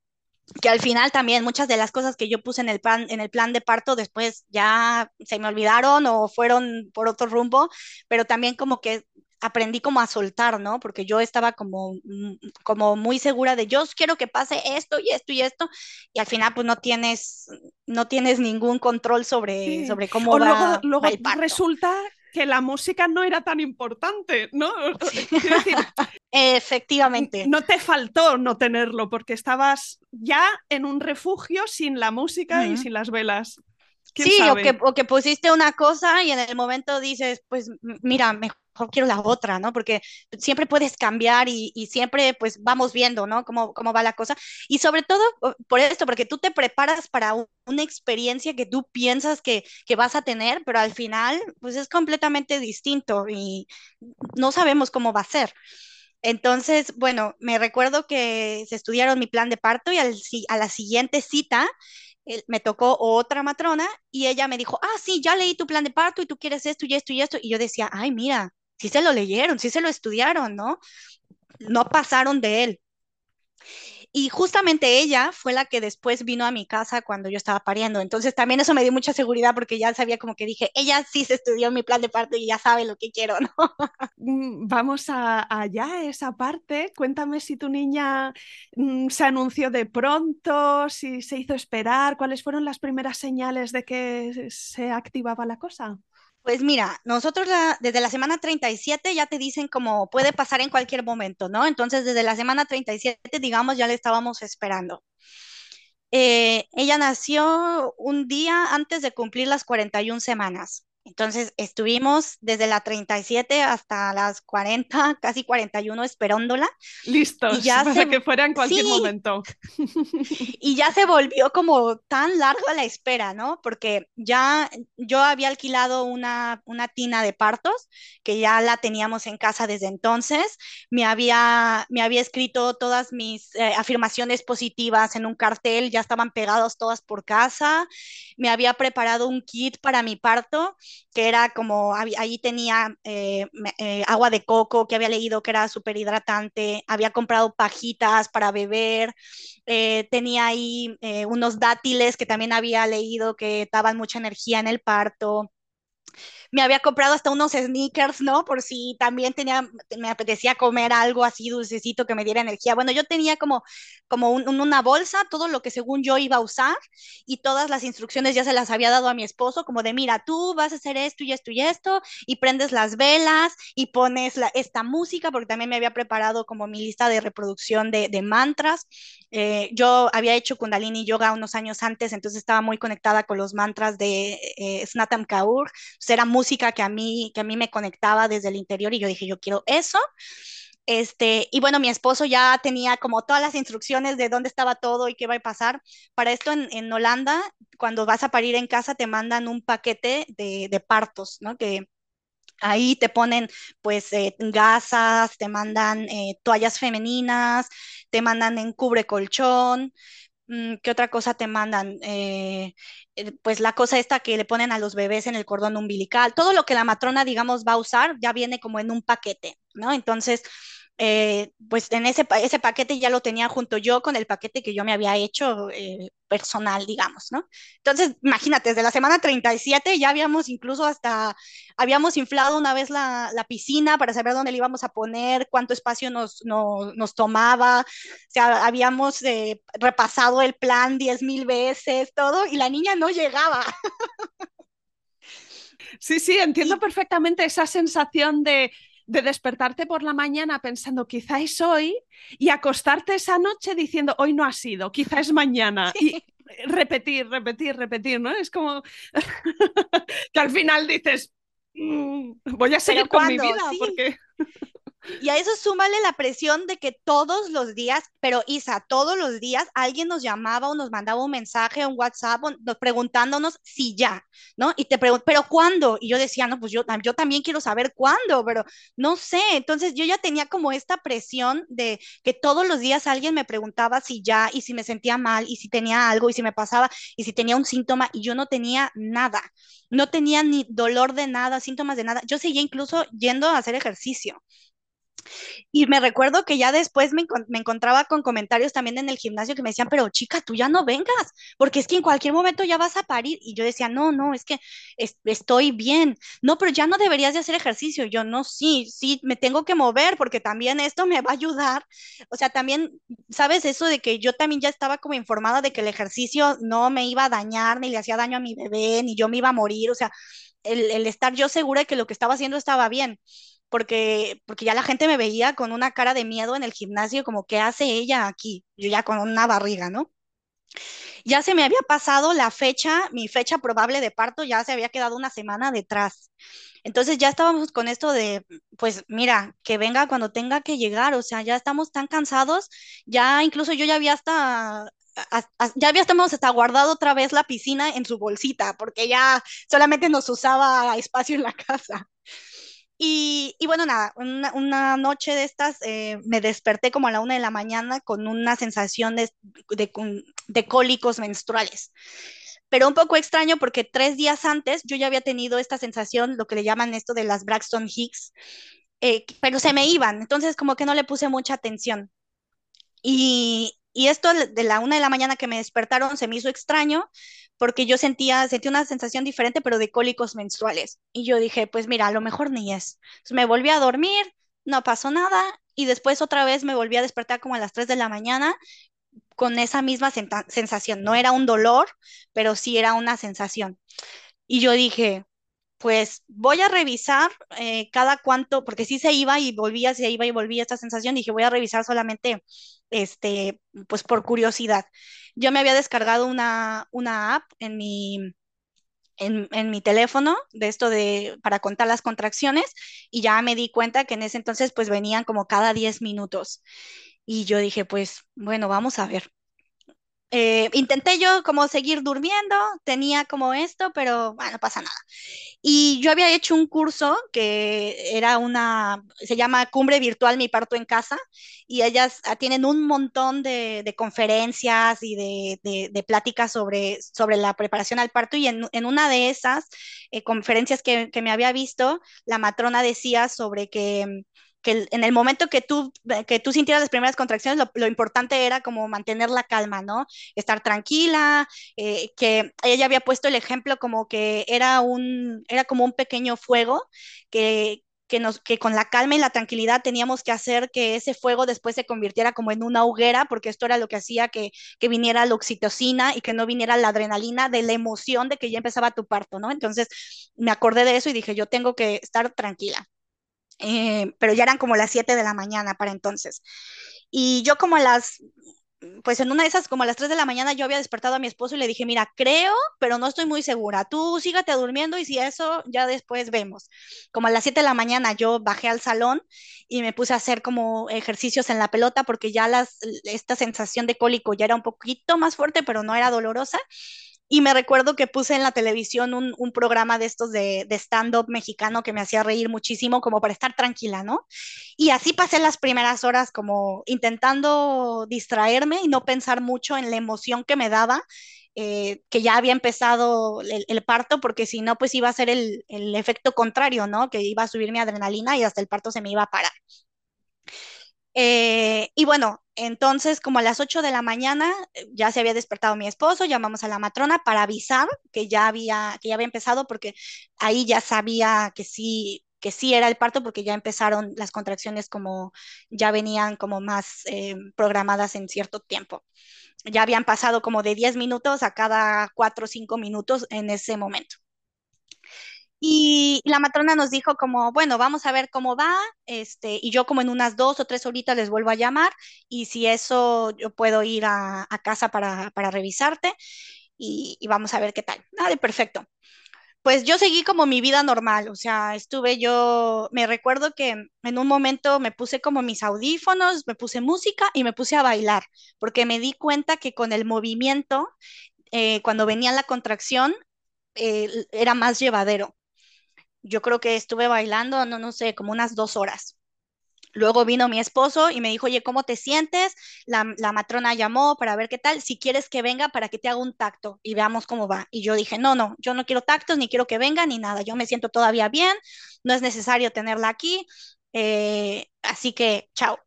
que al final también muchas de las cosas que yo puse en el plan, en el plan de parto después ya se me olvidaron o fueron por otro rumbo, pero también como que aprendí como a soltar, ¿no? Porque yo estaba como, mm, como muy segura de yo quiero que pase esto y esto y esto, y al final pues no tienes, no tienes ningún control sobre, sobre cómo o va, luego, luego resulta que la música no era tan importante, ¿no? Efectivamente. No te faltó no tenerlo porque estabas ya en un refugio sin la música y sin las velas. sí, O, que, o que pusiste una cosa y en el momento dices, pues mira, mejor quiero la otra, ¿no? Porque siempre puedes cambiar y, y, siempre pues vamos viendo, ¿no? Cómo, cómo va la cosa. Y sobre todo por esto, porque tú te preparas para una experiencia que tú piensas que, que vas a tener, pero al final pues es completamente distinto y no sabemos cómo va a ser. Entonces, bueno, me recuerdo que se estudiaron mi plan de parto y al, a la siguiente cita me tocó otra matrona y ella me dijo, ah, sí, ya leí tu plan de parto y tú quieres esto y esto y esto. Y yo decía, ay, mira, sí se lo leyeron, sí se lo estudiaron, ¿no? No pasaron de él. Y justamente ella fue la que después vino a mi casa cuando yo estaba pariendo. Entonces también eso me dio mucha seguridad porque ya sabía como que dije, ella sí se estudió mi plan de parto y ya sabe lo que quiero, ¿no? Mm, vamos a, allá, esa parte. Cuéntame si tu niña mm, se anunció de pronto, si se hizo esperar, cuáles fueron las primeras señales de que se activaba la cosa. Pues mira, nosotros desde la semana 37 ya te dicen como puede pasar en cualquier momento, ¿no? Entonces desde la semana 37, digamos, ya le estábamos esperando. Eh, ella nació un día antes de cumplir las 41 semanas. Entonces estuvimos desde la 37 hasta las 40, casi 41 esperándola. Listos, ya para que fuera en cualquier momento. Y ya se volvió como tan larga la espera, ¿no? Porque ya yo había alquilado una, una tina de partos, que ya la teníamos en casa desde entonces. Me había, me había escrito todas mis eh, afirmaciones positivas en un cartel, ya estaban pegados todas por casa. Me había preparado un kit para mi parto que era como, ahí tenía eh, eh, agua de coco que había leído que era súper hidratante, había comprado pajitas para beber, eh, tenía ahí unos dátiles que también había leído que daban mucha energía en el parto me había comprado hasta unos sneakers, ¿no? Por si también tenía, me apetecía comer algo así dulcecito que me diera energía. Bueno, yo tenía como, como una bolsa, todo lo que según yo iba a usar y todas las instrucciones ya se las había dado a mi esposo, como de, mira, tú vas a hacer esto y esto y esto, y prendes las velas y pones esta música, porque también me había preparado como mi lista de reproducción de, mantras. Eh, yo había hecho kundalini yoga unos años antes, entonces estaba muy conectada con los mantras de eh, Snatam Kaur, era música que a mí, que a mí me conectaba desde el interior y yo dije, yo quiero eso. Este, y bueno, mi esposo ya tenía como todas las instrucciones de dónde estaba todo y qué va a pasar. Para esto en, en Holanda, cuando vas a parir en casa, te mandan un paquete de, de partos, ¿no? Que ahí te ponen pues eh, gasas, te mandan eh, toallas femeninas, te mandan en cubre colchón, ¿Qué otra cosa te mandan? Eh, eh, pues la cosa esta que le ponen a los bebés en el cordón umbilical, todo lo que la matrona, digamos, va a usar ya viene como en un paquete, ¿no? Entonces, eh, pues en ese, ese paquete ya lo tenía junto yo con el paquete que yo me había hecho eh, personal, digamos, ¿no? Entonces, imagínate, desde la semana 37 ya habíamos incluso hasta, habíamos inflado una vez la, la piscina para saber dónde le íbamos a poner, cuánto espacio nos, nos tomaba, o sea, habíamos eh, repasado el plan diez mil veces, todo, y la niña no llegaba. Sí, sí, entiendo perfectamente esa sensación de de despertarte por la mañana pensando quizá es hoy y acostarte esa noche diciendo hoy no ha sido, quizá es mañana. Y repetir, repetir, repetir, ¿no? Es como que al final dices, mm, voy a seguir con mi vida porque... Y a eso súmale la presión de que todos los días, pero Isa, todos los días alguien nos llamaba o nos mandaba un mensaje, un WhatsApp, preguntándonos si ya, ¿no? Y te pregunto, ¿pero cuándo? Y yo decía, no, pues yo, yo también quiero saber cuándo, pero no sé. Entonces yo ya tenía como esta presión de que todos los días alguien me preguntaba si ya, y si me sentía mal, y si tenía algo, y si me pasaba, y si tenía un síntoma, y yo no tenía nada. No tenía ni dolor de nada, síntomas de nada. Yo seguía incluso yendo a hacer ejercicio. Y me recuerdo que ya después me, encontraba con comentarios también en el gimnasio que me decían, pero chica, tú ya no vengas, porque es que en cualquier momento ya vas a parir. Y yo decía, no, no, es que estoy bien. No, pero ya no deberías de hacer ejercicio. Yo no, sí, sí, me tengo que mover porque también esto me va a ayudar. O sea, también, ¿sabes? Eso de que yo también ya estaba como informada de que el ejercicio no me iba a dañar, ni le hacía daño a mi bebé, ni yo me iba a morir. O sea, el, el estar yo segura de que lo que estaba haciendo estaba bien porque, porque ya la gente me veía con una cara de miedo en el gimnasio, como, ¿qué hace ella aquí? Yo ya con una barriga, ¿no? ya se me había pasado la fecha, mi fecha probable de parto ya se había quedado una semana detrás. Entonces ya estábamos con esto de, pues mira, que venga cuando tenga que llegar, o sea, ya estamos tan cansados, ya incluso yo ya había hasta ya hasta guardado otra vez la piscina en su bolsita, porque ya solamente nos usaba espacio en la casa. Y, bueno, nada, una, noche de estas eh, me desperté como a la una de la mañana con una sensación de, de, de cólicos menstruales pero un poco extraño porque tres días antes yo ya había tenido esta sensación, lo que le llaman esto de las Braxton Hicks, eh, pero se me iban, entonces como que no le puse mucha atención. Y, y esto de la una de la mañana que me despertaron se me hizo extraño porque yo sentía, sentí una sensación diferente, pero de cólicos menstruales. Y yo dije, pues mira, a lo mejor ni es. Me volví a dormir, no pasó nada, y después otra vez me volví a despertar como a las 3 de la mañana con esa misma sensación. No era un dolor, pero sí era una sensación. Y yo dije, pues voy a revisar eh, cada cuánto, porque sí se iba y volvía, se iba y volvía esta sensación, dije, voy a revisar solamente, este, pues por curiosidad. Yo me había descargado una, una app en mi, en, en, mi teléfono de esto de para contar las contracciones y ya me di cuenta que en ese entonces pues venían como cada 10 minutos. Y yo dije, pues bueno, vamos a ver. Eh, intenté yo como seguir durmiendo, tenía como esto, pero bueno, no pasa nada. Y yo había hecho un curso que era una, se llama Cumbre Virtual Mi Parto en Casa, y ellas tienen un montón de, conferencias y de, pláticas sobre, sobre la preparación al parto, y en, una de esas eh, conferencias que me había visto, la matrona decía sobre que en el momento que tú, que tú sintieras las primeras contracciones, lo, lo importante era como mantener la calma, ¿no? Estar tranquila, eh, que ella había puesto el ejemplo como que era, un, era como un pequeño fuego que, que, nos, que con la calma y la tranquilidad teníamos que hacer que ese fuego después se convirtiera como en una hoguera, porque esto era lo que hacía que, que viniera la oxitocina y que no viniera la adrenalina de la emoción de que ya empezaba tu parto, ¿no? Entonces me acordé de eso y dije, yo tengo que estar tranquila. Eh, pero ya eran como las 7 de la mañana para entonces. Y yo como a las, pues en una de esas, como a las 3 de la mañana, yo había despertado a mi esposo y le dije, mira, creo, pero no estoy muy segura. Tú sígate durmiendo y si eso, ya después vemos. Como a las 7 de la mañana yo bajé al salón y me puse a hacer como ejercicios en la pelota porque ya las, esta sensación de cólico ya era un poquito más fuerte, pero no era dolorosa. Y me recuerdo que puse en la televisión un, un programa de estos de, de stand-up mexicano que me hacía reír muchísimo, como para estar tranquila, ¿no? Y así pasé las primeras horas como intentando distraerme y no pensar mucho en la emoción que me daba, eh, que ya había empezado el, el, parto, porque si no, pues iba a ser el, el efecto contrario, ¿no? Que iba a subir mi adrenalina y hasta el parto se me iba a parar. Eh, y bueno, entonces como a las 8 de la mañana eh, ya se había despertado mi esposo, llamamos a la matrona para avisar que ya había, que ya había empezado porque ahí ya sabía que sí, que sí era el parto porque ya empezaron las contracciones como ya venían como más eh, programadas en cierto tiempo. Ya habían pasado como de 10 minutos a cada 4 o 5 minutos en ese momento. Y la matrona nos dijo como, bueno, vamos a ver cómo va, este, y yo como en unas dos o tres horitas les vuelvo a llamar, y si eso yo puedo ir a, casa para, para revisarte, y, y, vamos a ver qué tal. Ah, de perfecto. Pues yo seguí como mi vida normal, o sea, estuve yo, me recuerdo que en un momento me puse como mis audífonos, me puse música y me puse a bailar, porque me di cuenta que con el movimiento, eh, cuando venía la contracción, eh, era más llevadero yo creo que estuve bailando, no, no sé, como unas dos horas. Luego vino mi esposo y me dijo, oye, ¿cómo te sientes? La, matrona llamó para ver qué tal, si quieres que venga para que te haga un tacto y veamos cómo va. Y yo dije, no, no, yo no quiero tactos, ni quiero que venga, ni nada, yo me siento todavía bien, no es necesario tenerla aquí, eh, así que chao.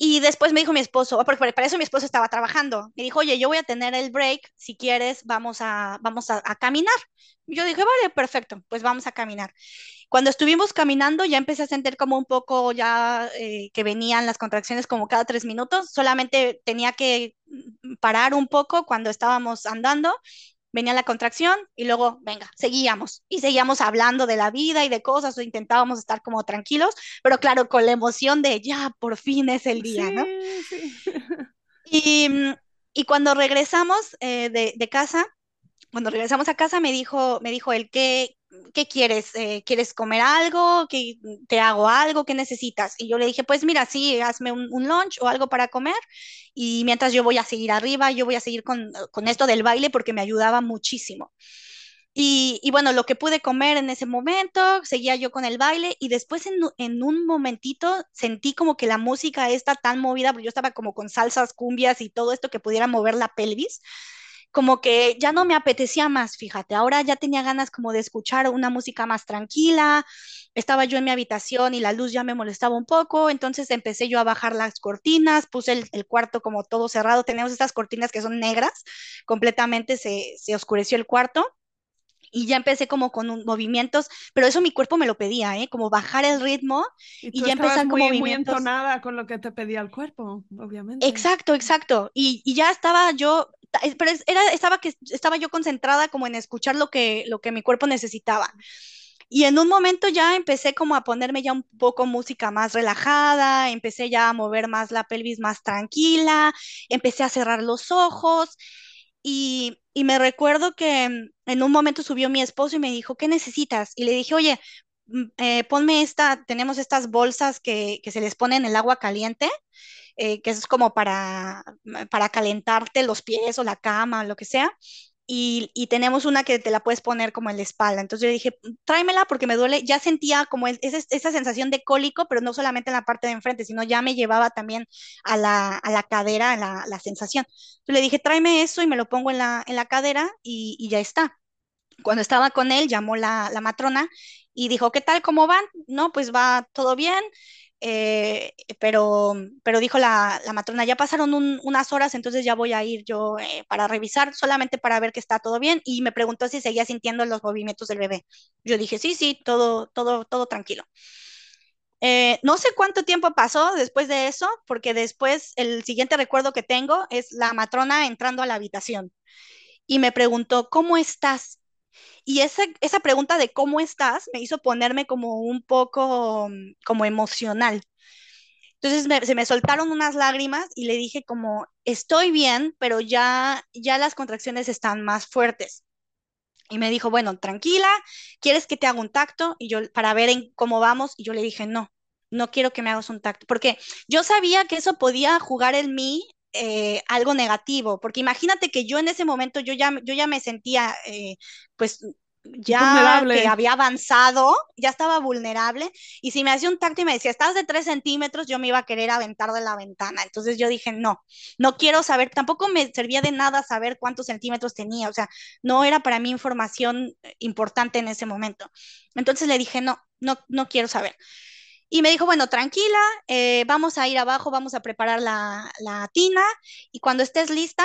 Y después me dijo mi esposo, porque para eso mi esposo estaba trabajando, me dijo, oye, yo voy a tener el break, si quieres, vamos a, vamos a, caminar. Yo dije, vale, perfecto, pues vamos a caminar. Cuando estuvimos caminando ya empecé a sentir como un poco ya eh, que venían las contracciones como cada tres minutos, solamente tenía que mm, parar un poco cuando estábamos andando venía la contracción y luego, venga, seguíamos y seguíamos hablando de la vida y de cosas o intentábamos estar como tranquilos, pero claro, con la emoción de ya, por fin es el día, sí, ¿no? Sí. Y, Y cuando regresamos eh, de, de, casa, cuando regresamos a casa me dijo, me dijo él, ¿qué, ¿qué quieres? Eh, ¿Quieres comer algo? ¿Que ¿Te hago algo? ¿Qué necesitas? Y yo le dije, pues mira, sí, hazme un, un, lunch o algo para comer y mientras yo voy a seguir arriba, yo voy a seguir con, con esto del baile porque me ayudaba muchísimo. Y, y, bueno, lo que pude comer en ese momento, seguía yo con el baile y después en, en, un momentito sentí como que la música está tan movida, porque yo estaba como con salsas, cumbias y todo esto que pudiera mover la pelvis, como que ya no me apetecía más, fíjate, ahora ya tenía ganas como de escuchar una música más tranquila, estaba yo en mi habitación y la luz ya me molestaba un poco, entonces empecé yo a bajar las cortinas, puse el, el cuarto como todo cerrado, tenemos estas cortinas que son negras, completamente se, se oscureció el cuarto y ya empecé como con un, movimientos, pero eso mi cuerpo me lo pedía, ¿eh? Como bajar el ritmo y, y ya empezar muy, con movimientos. muy entonada con lo que te pedía el cuerpo, obviamente. Exacto, exacto. Y, y ya estaba yo, pero estaba, yo concentrada como en escuchar lo que, mi cuerpo necesitaba. Y en un momento ya empecé como a ponerme ya un poco música más relajada, empecé ya a mover más la pelvis más tranquila, empecé a cerrar los ojos y, me recuerdo que en un momento subió mi esposo y me dijo, ¿qué necesitas? Y le dije, oye, eh, ponme esta, tenemos estas bolsas que, que se les pone en el agua caliente, eh, que es como para, para calentarte los pies o la cama, lo que sea. Y, tenemos una que te la puedes poner como en la espalda. Entonces yo dije, tráemela porque me duele. Ya sentía como es, esa sensación de cólico, pero no solamente en la parte de enfrente, sino ya me llevaba también a la, a la cadera, la, la, sensación. Entonces le dije, tráeme eso y me lo pongo en la, en la cadera y, y ya está. Cuando estaba con él, llamó la, la matrona y dijo, ¿qué tal? ¿Cómo van? No, pues va todo bien. Eh, pero, pero dijo la, la matrona, ya pasaron un, unas horas, entonces ya voy a ir yo eh, para revisar, solamente para ver que está todo bien, y me preguntó si seguía sintiendo los movimientos del bebé. Yo dije, sí, sí, todo, todo, todo tranquilo. Eh, no sé cuánto tiempo pasó después de eso, porque después el siguiente recuerdo que tengo es la matrona entrando a la habitación y me preguntó, ¿cómo estás? Y esa, esa pregunta de cómo estás me hizo ponerme como un poco como emocional. Entonces se me soltaron unas lágrimas y le dije como, estoy bien, pero ya, ya las contracciones están más fuertes. Y me dijo, bueno, tranquila, ¿quieres que te haga un tacto? Y yo, para ver en cómo vamos, y yo le dije, no, no quiero que me hagas un tacto, porque yo sabía que eso podía jugar en mí eh, algo negativo, porque imagínate que yo en ese momento yo ya, yo ya me sentía eh, pues ya vulnerable. que había avanzado, ya estaba vulnerable, y si me hacía un tacto y me decía, estás de tres centímetros, yo me iba a querer aventar de la ventana. Entonces yo dije, no, no quiero saber, tampoco me servía de nada saber cuántos centímetros tenía, o sea, no era para mí información importante en ese momento. Entonces le dije, no, no, no quiero saber. Y me dijo, bueno, tranquila, eh, vamos a ir abajo, vamos a preparar la, la tina y cuando estés lista,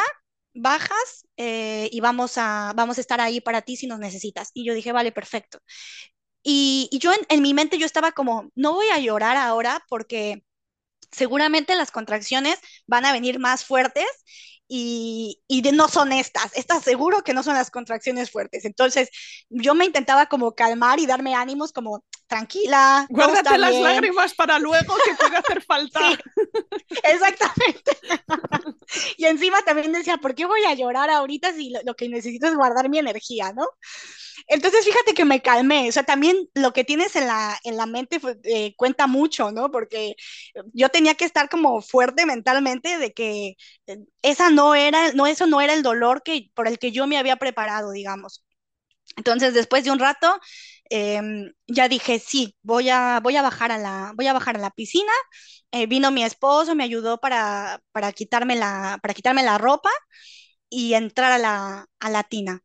bajas eh, y vamos a, vamos a estar ahí para ti si nos necesitas. Y yo dije, vale, perfecto. Y, y yo en, en, mi mente yo estaba como, no voy a llorar ahora porque seguramente las contracciones van a venir más fuertes y, y de, no son estas. Estas seguro que no son las contracciones fuertes. Entonces yo me intentaba como calmar y darme ánimos como tranquila. Guárdate las bien. lágrimas para luego que puede hacer falta. Sí, exactamente. y encima también decía, ¿por qué voy a llorar ahorita si lo, lo que necesito es guardar mi energía, ¿no? Entonces, fíjate que me calmé, o sea, también lo que tienes en la, en la mente eh, cuenta mucho, ¿no? Porque yo tenía que estar como fuerte mentalmente de que eh, esa no era, no, eso no era el dolor que, por el que yo me había preparado, digamos. Entonces, después de un rato, eh, ya dije, sí, voy a, voy a, bajar, a la, voy a bajar a la piscina. Eh, vino mi esposo, me ayudó para, para, quitarme la, para quitarme la ropa y entrar a la, a la tina.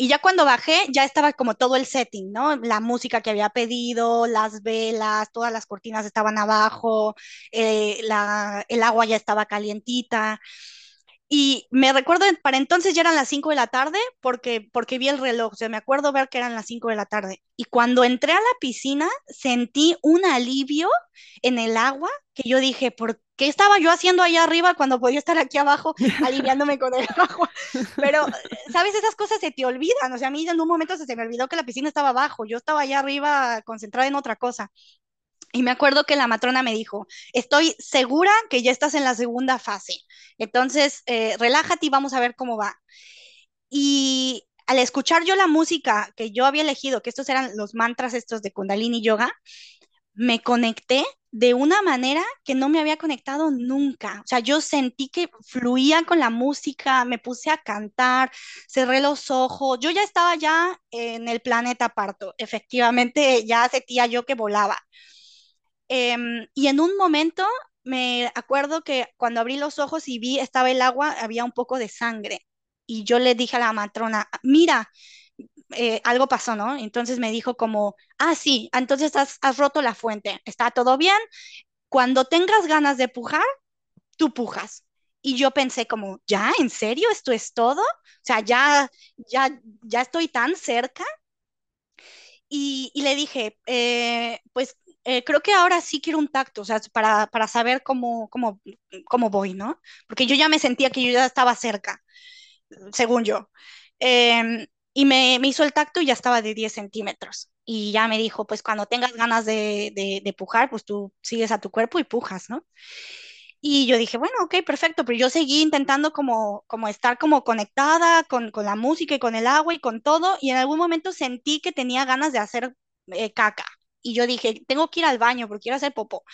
Y ya cuando bajé, ya estaba como todo el setting, ¿no? La música que había pedido, las velas, todas las cortinas estaban abajo, eh, el agua ya estaba calientita. Y me recuerdo, para entonces ya eran las 5 de la tarde, porque, porque vi el reloj, o sea, me acuerdo ver que eran las 5 de la tarde. Y cuando entré a la piscina, sentí un alivio en el agua, que yo dije, ¿por qué estaba yo haciendo allá arriba cuando podía estar aquí abajo aliviándome con el agua? Pero, ¿sabes? Esas cosas se te olvidan, o sea, a mí en un momento se, se me olvidó que la piscina estaba abajo, yo estaba allá arriba concentrada en otra cosa. Y me acuerdo que la matrona me dijo, estoy segura que ya estás en la segunda fase, entonces eh, relájate y vamos a ver cómo va. Y al escuchar yo la música que yo había elegido, que estos eran los mantras estos de Kundalini Yoga, me conecté de una manera que no me había conectado nunca. O sea, yo sentí que fluía con la música, me puse a cantar, cerré los ojos, yo ya estaba ya en el planeta parto, efectivamente ya sentía yo que volaba. Em, y en un momento me acuerdo que cuando abrí los ojos y vi estaba el agua, había un poco de sangre. Y yo le dije a la matrona, mira, eh, algo pasó, ¿no? Entonces me dijo como, ah, sí, entonces has, roto la fuente, está todo bien. Cuando tengas ganas de pujar, tú pujas. Y yo pensé como, ¿ya? ¿En serio? ¿Esto es todo? O sea, ya, ya, ya estoy tan cerca. Y, y le dije, eh, pues eh, creo que ahora sí quiero un tacto, o sea, para, para saber cómo, cómo, cómo voy, ¿no? Porque yo ya me sentía que yo ya estaba cerca, según yo. Em, y me, me, hizo el tacto y ya estaba de 10 centímetros. Y ya me dijo, pues cuando tengas ganas de, de, de, pujar, pues tú sigues a tu cuerpo y pujas, ¿no? Y yo dije, bueno, ok, perfecto, pero yo seguí intentando como, como estar como conectada con, con la música y con el agua y con todo, y en algún momento sentí que tenía ganas de hacer eh, caca. Y yo dije, tengo que ir al baño porque quiero hacer popó.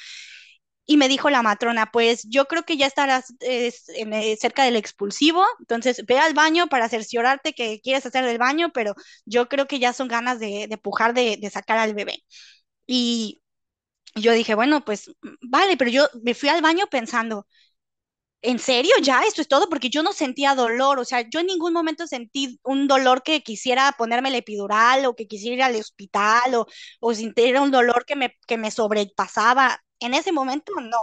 Y me dijo la matrona, pues yo creo que ya estarás en, eh, cerca del expulsivo, entonces ve al baño para cerciorarte que quieres hacer del baño, pero yo creo que ya son ganas de, de pujar, de, sacar al bebé. Y yo dije, bueno, pues vale, pero yo me fui al baño pensando, ¿en serio ya? Esto es todo, porque yo no sentía dolor, o sea, yo en ningún momento sentí un dolor que quisiera ponerme el epidural o que quisiera ir al hospital o, o sentir un dolor que me, que me sobrepasaba. En ese momento no.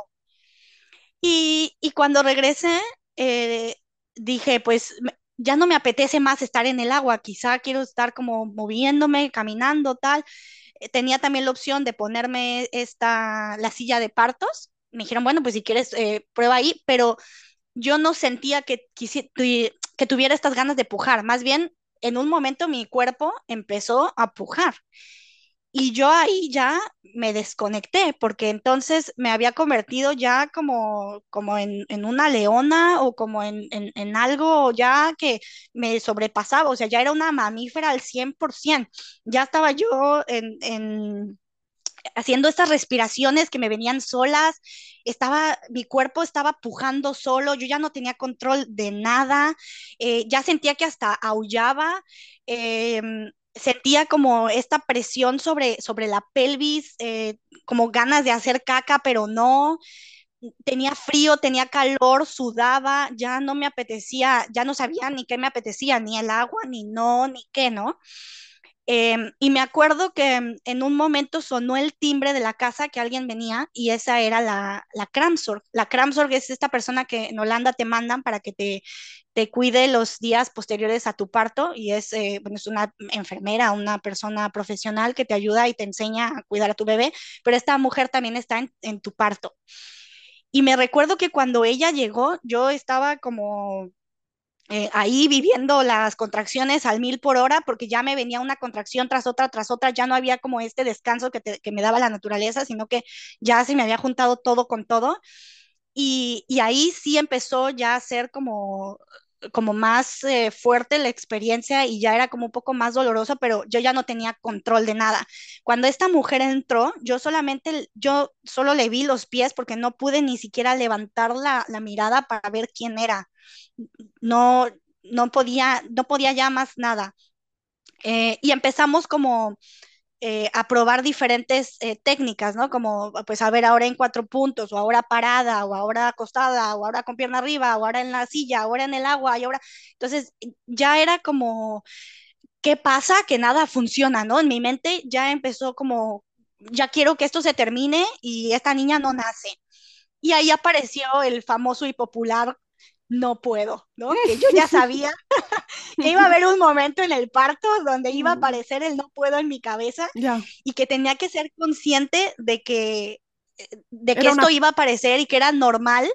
Y, y cuando regresé, eh, dije, pues ya no me apetece más estar en el agua, quizá quiero estar como moviéndome, caminando, tal. Eh, tenía también la opción de ponerme esta, la silla de partos. Me dijeron, bueno, pues si quieres, eh, prueba ahí, pero yo no sentía que, que tuviera estas ganas de pujar. Más bien, en un momento mi cuerpo empezó a pujar. Y yo ahí ya me desconecté, porque entonces me había convertido ya como, como en, en una leona o como en, en, en, algo ya que me sobrepasaba, o sea, ya era una mamífera al 100%. Ya estaba yo en, haciendo estas respiraciones que me venían solas, estaba, mi cuerpo estaba pujando solo, yo ya no tenía control de nada, eh, ya sentía que hasta aullaba. Eh, sentía como esta presión sobre, sobre la pelvis, eh, como ganas de hacer caca, pero no. Tenía frío, tenía calor, sudaba, ya no me apetecía, ya no sabía ni qué me apetecía, ni el agua, ni no, ni qué, ¿no? Eh, y me acuerdo que en un momento sonó el timbre de la casa que alguien venía y esa era la, la Kramsorg. La Kramsorg es esta persona que en Holanda te mandan para que te, te cuide los días posteriores a tu parto y es, eh, bueno, es una enfermera, una persona profesional que te ayuda y te enseña a cuidar a tu bebé, pero esta mujer también está en tu parto. Y me recuerdo que cuando ella llegó, yo estaba como eh, ahí viviendo las contracciones al mil por hora, porque ya me venía una contracción tras otra, tras otra, ya no había como este descanso que, te, que me daba la naturaleza, sino que ya se me había juntado todo con todo. Y, y ahí sí empezó ya a ser como más eh, fuerte la experiencia y ya era como un poco más doloroso, pero yo ya no tenía control de nada. Cuando esta mujer entró, yo solamente, yo solo le vi los pies porque no pude ni siquiera levantar la mirada para ver quién era. No, no podía, no podía ya más nada. Eh, y empezamos como eh, a probar diferentes eh, técnicas, ¿no? Como, pues, a ver, ahora en cuatro puntos, o ahora parada, o ahora acostada, o ahora con pierna arriba, o ahora en la silla, ahora en el agua, y ahora. Entonces, ya era como, ¿qué pasa? Que nada funciona, ¿no? En mi mente ya empezó como, ya quiero que esto se termine y esta niña no nace. Y ahí apareció el famoso y popular no puedo, ¿no? Que yo ya sabía que iba a haber un momento en el parto donde iba a aparecer el no puedo en mi cabeza y que tenía que ser consciente de que, de que Era esto una- iba a aparecer y que era normal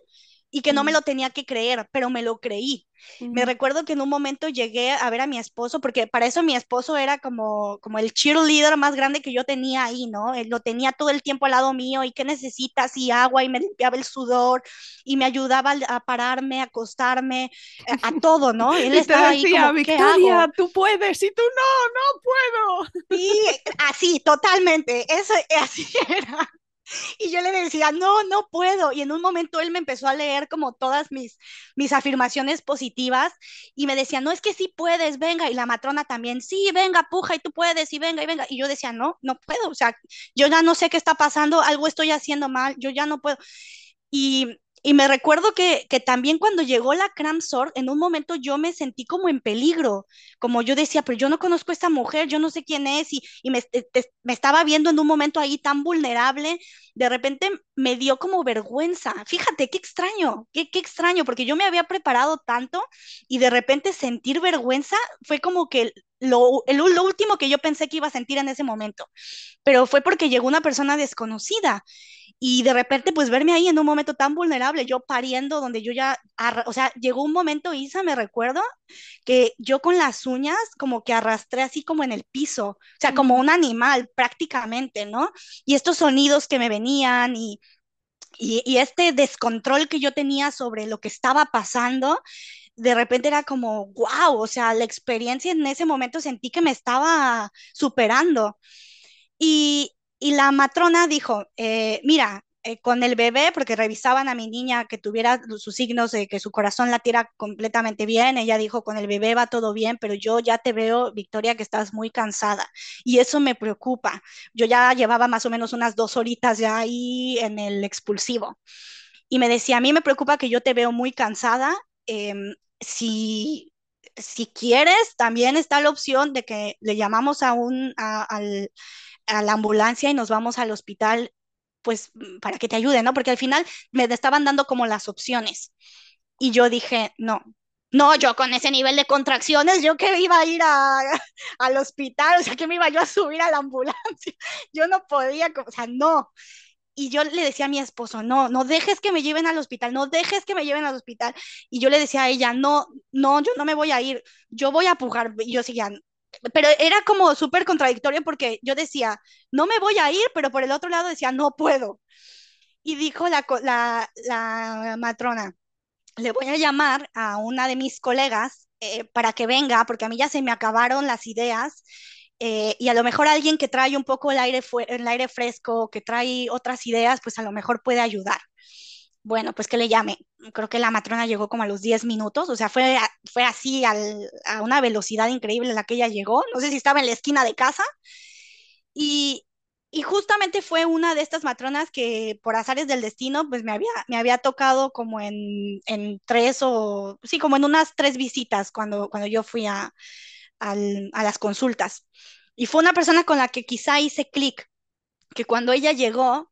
y que no me lo tenía que creer, pero me lo creí. Me recuerdo que en un momento llegué a ver a mi esposo, porque para eso mi esposo era como, como el cheerleader más grande que yo tenía ahí, ¿no? Él lo tenía todo el tiempo al lado mío y qué necesitas y agua y me limpiaba el sudor y me ayudaba a pararme, a acostarme, a, todo, ¿no? Él estaba ahí como, Victoria, tú puedes y tú no, no puedo. Sí, así, totalmente, eso, así era. Y yo le decía, no, no puedo. Y en un momento él me empezó a leer como todas mis, mis afirmaciones positivas y me decía, no, es que sí puedes, venga. Y la matrona también, sí, venga, puja y tú puedes y venga y venga. Y yo decía, no, no puedo. O sea, yo ya no sé qué está pasando, algo estoy haciendo mal, yo ya no puedo. Y y me recuerdo que, que también cuando llegó la Cramsor, en un momento yo me sentí como en peligro, como yo decía, pero yo no conozco a esta mujer, yo no sé quién es, y, y me, me, estaba viendo en un momento ahí tan vulnerable, de repente me dio como vergüenza. Fíjate, qué extraño, qué, qué extraño, porque yo me había preparado tanto y de repente sentir vergüenza fue como que lo, el, lo último que yo pensé que iba a sentir en ese momento, pero fue porque llegó una persona desconocida y de repente pues verme ahí en un momento tan vulnerable, yo pariendo donde yo ya, o sea, llegó un momento, Isa, me recuerdo, que yo con las uñas como que arrastré así como en el piso, o sea, como un animal prácticamente, ¿no? Y estos sonidos que me venían y, y, y este descontrol que yo tenía sobre lo que estaba pasando, de repente era como, wow, o sea, la experiencia en ese momento sentí que me estaba superando. Y, y la matrona dijo, eh, mira, eh, con el bebé, porque revisaban a mi niña que tuviera sus signos de que su corazón latiera completamente bien, ella dijo, con el bebé va todo bien, pero yo ya te veo, Victoria, que estás muy cansada y eso me preocupa. Yo ya llevaba más o menos unas dos horitas ya ahí en el expulsivo y me decía, a mí me preocupa que yo te veo muy cansada. Em, si, si quieres, también está la opción de que le llamamos a un, al a la ambulancia y nos vamos al hospital, pues para que te ayude, ¿no? Porque al final me estaban dando como las opciones. Y yo dije, no, no, yo con ese nivel de contracciones, yo que iba a ir a, al hospital, o sea, que me iba yo a subir a la ambulancia, yo no podía, o sea, no. Y yo le decía a mi esposo, no, no dejes que me lleven al hospital, no dejes que me lleven al hospital. Y yo le decía a ella, no, no, yo no me voy a ir, yo voy a pujar. Y yo seguía, pero era como súper contradictorio porque yo decía, no me voy a ir, pero por el otro lado decía, no puedo. Y dijo la, la, la matrona, le voy a llamar a una de mis colegas eh, para que venga, porque a mí ya se me acabaron las ideas. Eh, y a lo mejor alguien que trae un poco el aire, el aire fresco, que trae otras ideas, pues a lo mejor puede ayudar bueno, pues que le llame. Creo que la matrona llegó como a los 10 minutos, o sea, fue, fue así a una velocidad increíble la que ella llegó. No sé si estaba en la esquina de casa. Y, y justamente fue una de estas matronas que por azares del destino, pues me había, me había tocado como en, en tres o, sí, como en unas tres visitas cuando, cuando yo fui a, a las consultas. Y fue una persona con la que quizá hice clic, que cuando ella llegó,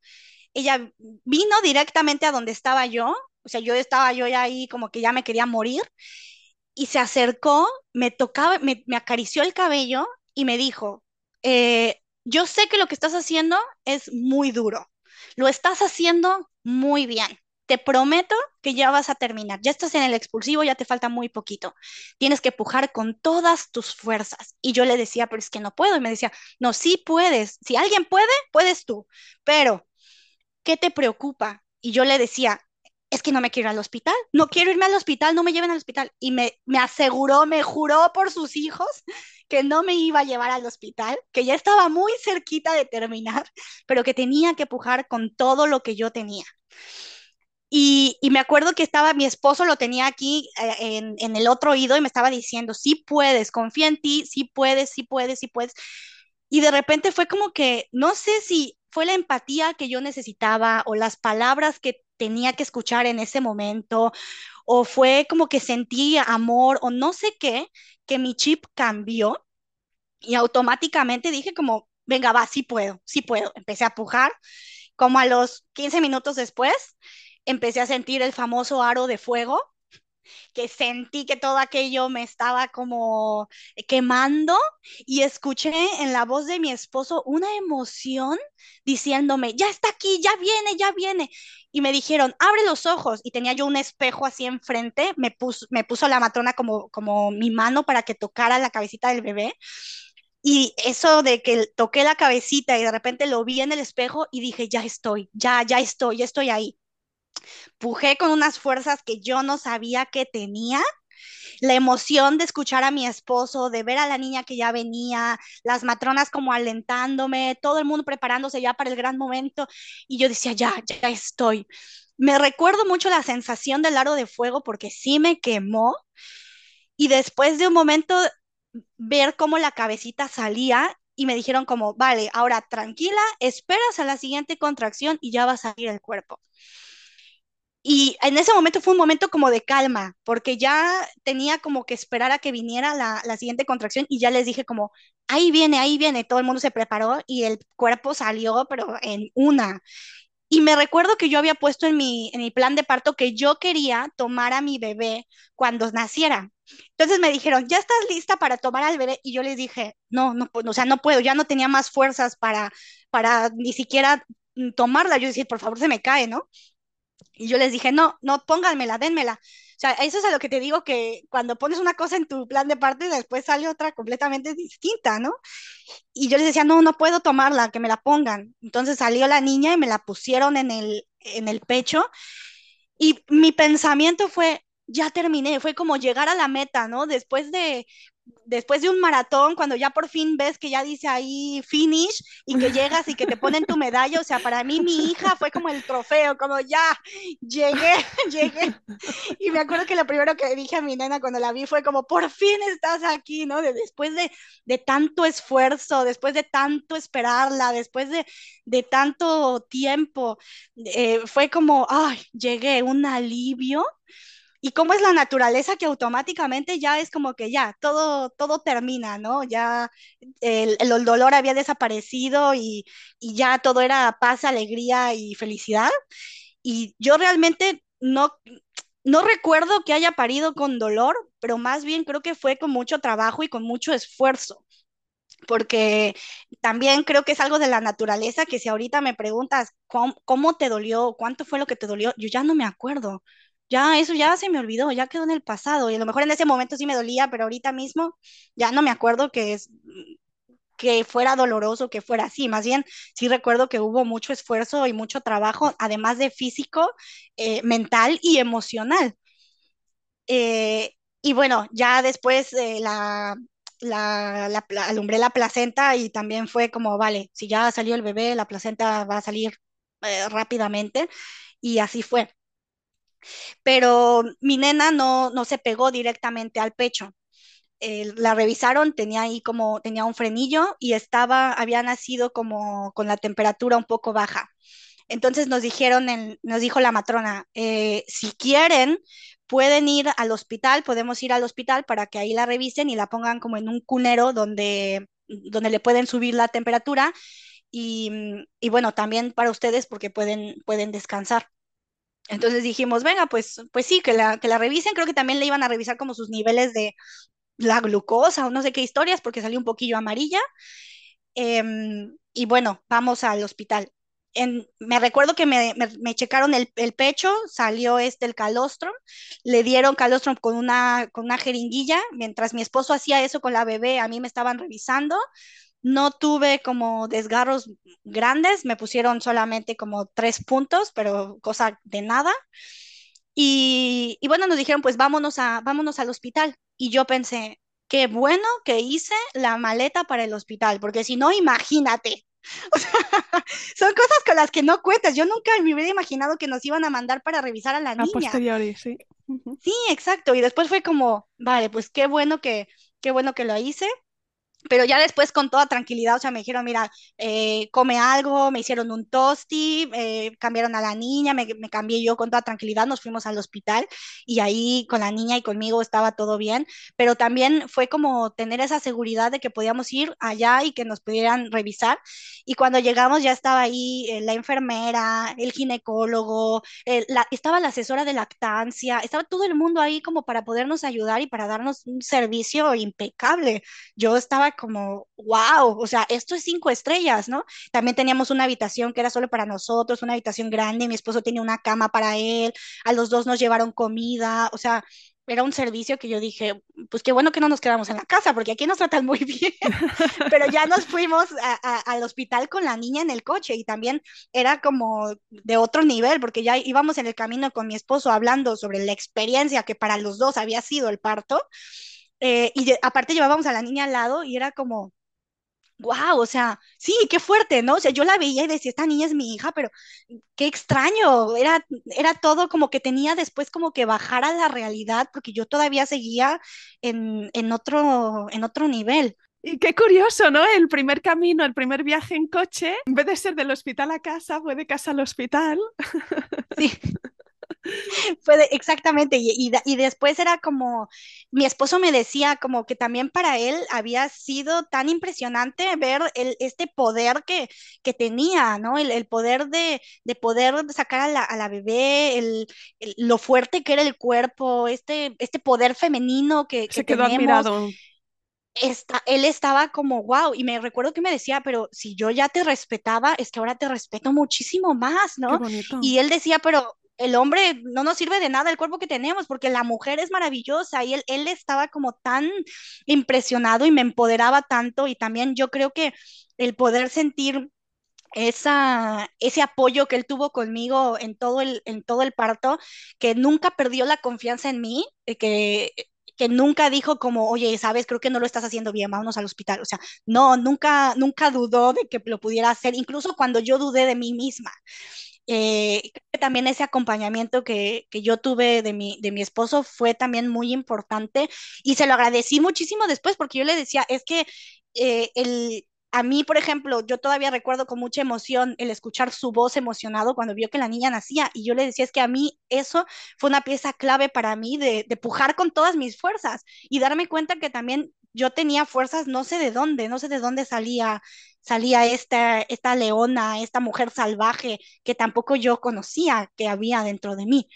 ella vino directamente a donde estaba yo, o sea, yo estaba yo ya ahí como que ya me quería morir, y se acercó, me tocaba, me, acarició el cabello y me dijo, eh, yo sé que lo que estás haciendo es muy duro, lo estás haciendo muy bien. Te prometo que ya vas a terminar. Ya estás en el expulsivo, ya te falta muy poquito. Tienes que pujar con todas tus fuerzas. Y yo le decía, pero es que no puedo. Y me decía, no, sí puedes. Si alguien puede, puedes tú. Pero ¿qué te preocupa? Y yo le decía, es que no me quiero ir al hospital, no quiero irme al hospital, no me lleven al hospital. Y me, me aseguró, me juró por sus hijos que no me iba a llevar al hospital, que ya estaba muy cerquita de terminar, pero que tenía que pujar con todo lo que yo tenía. Y, y, me acuerdo que estaba, mi esposo lo tenía aquí eh, en, en, el otro oído y me estaba diciendo, sí puedes, confía en ti, sí puedes, sí puedes, sí puedes. Y de repente fue como que, no sé si fue la empatía que yo necesitaba o las palabras que tenía que escuchar en ese momento o fue como que sentí amor o no sé qué, que mi chip cambió y automáticamente dije como, venga, va, sí puedo, sí puedo. Empecé a pujar, como a los 15 minutos después, empecé a sentir el famoso aro de fuego que sentí que todo aquello me estaba como quemando y escuché en la voz de mi esposo una emoción diciéndome, ya está aquí, ya viene, ya viene. Y me dijeron, abre los ojos. Y tenía yo un espejo así enfrente, me puso, me puso la matrona como, como mi mano para que tocara la cabecita del bebé. Y eso de que toqué la cabecita y de repente lo vi en el espejo y dije, ya estoy, ya, ya estoy, ya estoy ahí. Pujé con unas fuerzas que yo no sabía que tenía. La emoción de escuchar a mi esposo, de ver a la niña que ya venía, las matronas como alentándome, todo el mundo preparándose ya para el gran momento. Y yo decía, ya, ya estoy. Me recuerdo mucho la sensación del aro de fuego porque sí me quemó. Y después de un momento ver cómo la cabecita salía y me dijeron como, vale, ahora tranquila, esperas a la siguiente contracción y ya va a salir el cuerpo. Y en ese momento fue un momento como de calma, porque ya tenía como que esperar a que viniera la, la, siguiente contracción y ya les dije como, ahí viene, ahí viene, todo el mundo se preparó y el cuerpo salió, pero en una. Y me recuerdo que yo había puesto en mi, en mi plan de parto que yo quería tomar a mi bebé cuando naciera. Entonces me dijeron, ¿ya estás lista para tomar al bebé? Y yo les dije, no, no, o sea, no puedo, ya no tenía más fuerzas para, para ni siquiera tomarla. Yo decía, por favor, se me cae, ¿no? Y yo les dije, no, no, pónganmela, denmela. O sea, eso es a lo que te digo que cuando pones una cosa en tu plan de parto y después sale otra completamente distinta, ¿no? Y yo les decía, no, no puedo tomarla, que me la pongan. Entonces salió la niña y me la pusieron en el, en el pecho. Y mi pensamiento fue, ya terminé, fue como llegar a la meta, ¿no? Después de después de un maratón, cuando ya por fin ves que ya dice ahí finish y que llegas y que te ponen tu medalla, o sea, para mí mi hija fue como el trofeo, como ya llegué, llegué. Y me acuerdo que lo primero que dije a mi nena cuando la vi fue como, por fin estás aquí, ¿no? De, después de, de, tanto esfuerzo, después de tanto esperarla, después de, de tanto tiempo, eh, fue como, ay, llegué, un alivio y cómo es la naturaleza que automáticamente ya es como que ya, todo, todo termina, ¿no? Ya el, el dolor había desaparecido y, y, ya todo era paz, alegría y felicidad. Y yo realmente no, no recuerdo que haya parido con dolor, pero más bien creo que fue con mucho trabajo y con mucho esfuerzo porque también creo que es algo de la naturaleza que si ahorita me preguntas cómo, cómo, te dolió, cuánto fue lo que te dolió, yo ya no me acuerdo ya eso ya se me olvidó, ya quedó en el pasado y a lo mejor en ese momento sí me dolía, pero ahorita mismo ya no me acuerdo que es que fuera doloroso, que fuera así, más bien sí recuerdo que hubo mucho esfuerzo y mucho trabajo, además de físico, eh, mental y emocional. Eh, y bueno, ya después eh, la, la, la, alumbré la placenta y también fue como, vale, si ya salió el bebé, la placenta va a salir rápidamente y así fue pero mi nena no, no se pegó directamente al pecho. Eh, la revisaron, tenía ahí como, tenía un frenillo y estaba, había nacido como con la temperatura un poco baja. Entonces nos dijeron, nos dijo la matrona, eh, si quieren, pueden ir al hospital, podemos ir al hospital para que ahí la revisen y la pongan como en un cunero donde, donde le pueden subir la temperatura y, y bueno, también para ustedes porque pueden, pueden descansar. Entonces dijimos, venga, pues, pues sí, que la, que la revisen. Creo que también le iban a revisar como sus niveles de la glucosa o no sé qué historias, porque salió un poquillo amarilla. Em, y bueno, vamos al hospital. Me recuerdo que me, me, checaron el, el, pecho, salió este el calostrum, le dieron calostrum con una, con una jeringuilla, mientras mi esposo hacía eso con la bebé, a mí me estaban revisando, no tuve como desgarros grandes, me pusieron solamente como tres puntos, pero cosa de nada. Y, y, bueno, nos dijeron, pues vámonos, a, vámonos al hospital. Y yo pensé, qué bueno que hice la maleta para el hospital, porque si no, imagínate. O sea, son cosas con las que no cuentas. Yo nunca me hubiera imaginado que nos iban a mandar para revisar a la niña. A posteriori, sí. Sí, exacto. Y después fue como, vale, pues qué bueno que, qué bueno que lo hice pero ya después con toda tranquilidad, o sea, me dijeron, mira, eh, come algo, me hicieron un tosti, eh, cambiaron a la niña, me, me, cambié yo con toda tranquilidad, nos fuimos al hospital y ahí con la niña y conmigo estaba todo bien, pero también fue como tener esa seguridad de que podíamos ir allá y que nos pudieran revisar. Y cuando llegamos ya estaba ahí eh, la enfermera, el ginecólogo, la, estaba la asesora de lactancia, estaba todo el mundo ahí como para podernos ayudar y para darnos un servicio impecable. Yo estaba como, wow, o sea, esto es cinco estrellas, ¿no? También teníamos una habitación que era solo para nosotros, una habitación grande, mi esposo tenía una cama para él, a los dos nos llevaron comida, o sea, era un servicio que yo dije, pues qué bueno que no nos quedamos en la casa, porque aquí nos tratan muy bien, pero ya nos fuimos al hospital con la niña en el coche y también era como de otro nivel, porque ya íbamos en el camino con mi esposo hablando sobre la experiencia que para los dos había sido el parto eh, y aparte llevábamos a la niña al lado y era como, wow, o sea, sí, qué fuerte, ¿no? O sea, yo la veía y decía, esta niña es mi hija, pero qué extraño, era, era todo como que tenía después como que bajar a la realidad, porque yo todavía seguía en, en, otro, en otro nivel. Y qué curioso, ¿no? El primer camino, el primer viaje en coche, en vez de ser del hospital a casa, fue de casa al hospital. Sí. Fue exactamente, y, y, después era como, mi esposo me decía como que también para él había sido tan impresionante ver el, este poder que, que tenía, ¿no? El, el poder de, de, poder sacar a la, a la bebé, el, lo fuerte que era el cuerpo, este, este poder femenino que, que Se quedó tenemos. admirado. Está, él estaba como, wow, y me recuerdo que me decía, pero si yo ya te respetaba, es que ahora te respeto muchísimo más, ¿no? Y él decía, pero el hombre no nos sirve de nada el cuerpo que tenemos, porque la mujer es maravillosa y él, él estaba como tan impresionado y me empoderaba tanto y también yo creo que el poder sentir esa, ese apoyo que él tuvo conmigo en todo el, en todo el parto, que nunca perdió la confianza en mí, eh, que, que nunca dijo como, oye, sabes, creo que no lo estás haciendo bien, vámonos al hospital. O sea, no, nunca, nunca dudó de que lo pudiera hacer, incluso cuando yo dudé de mí misma. Eh, también ese acompañamiento que, que, yo tuve de mi, de mi esposo fue también muy importante y se lo agradecí muchísimo después porque yo le decía, es que eh, el, a mí, por ejemplo, yo todavía recuerdo con mucha emoción el escuchar su voz emocionado cuando vio que la niña nacía y yo le decía, es que a mí eso fue una pieza clave para mí de, de pujar con todas mis fuerzas y darme cuenta que también yo tenía fuerzas, no sé de dónde, no sé de dónde salía salía esta, esta leona, esta mujer salvaje que tampoco yo conocía que había dentro de mí.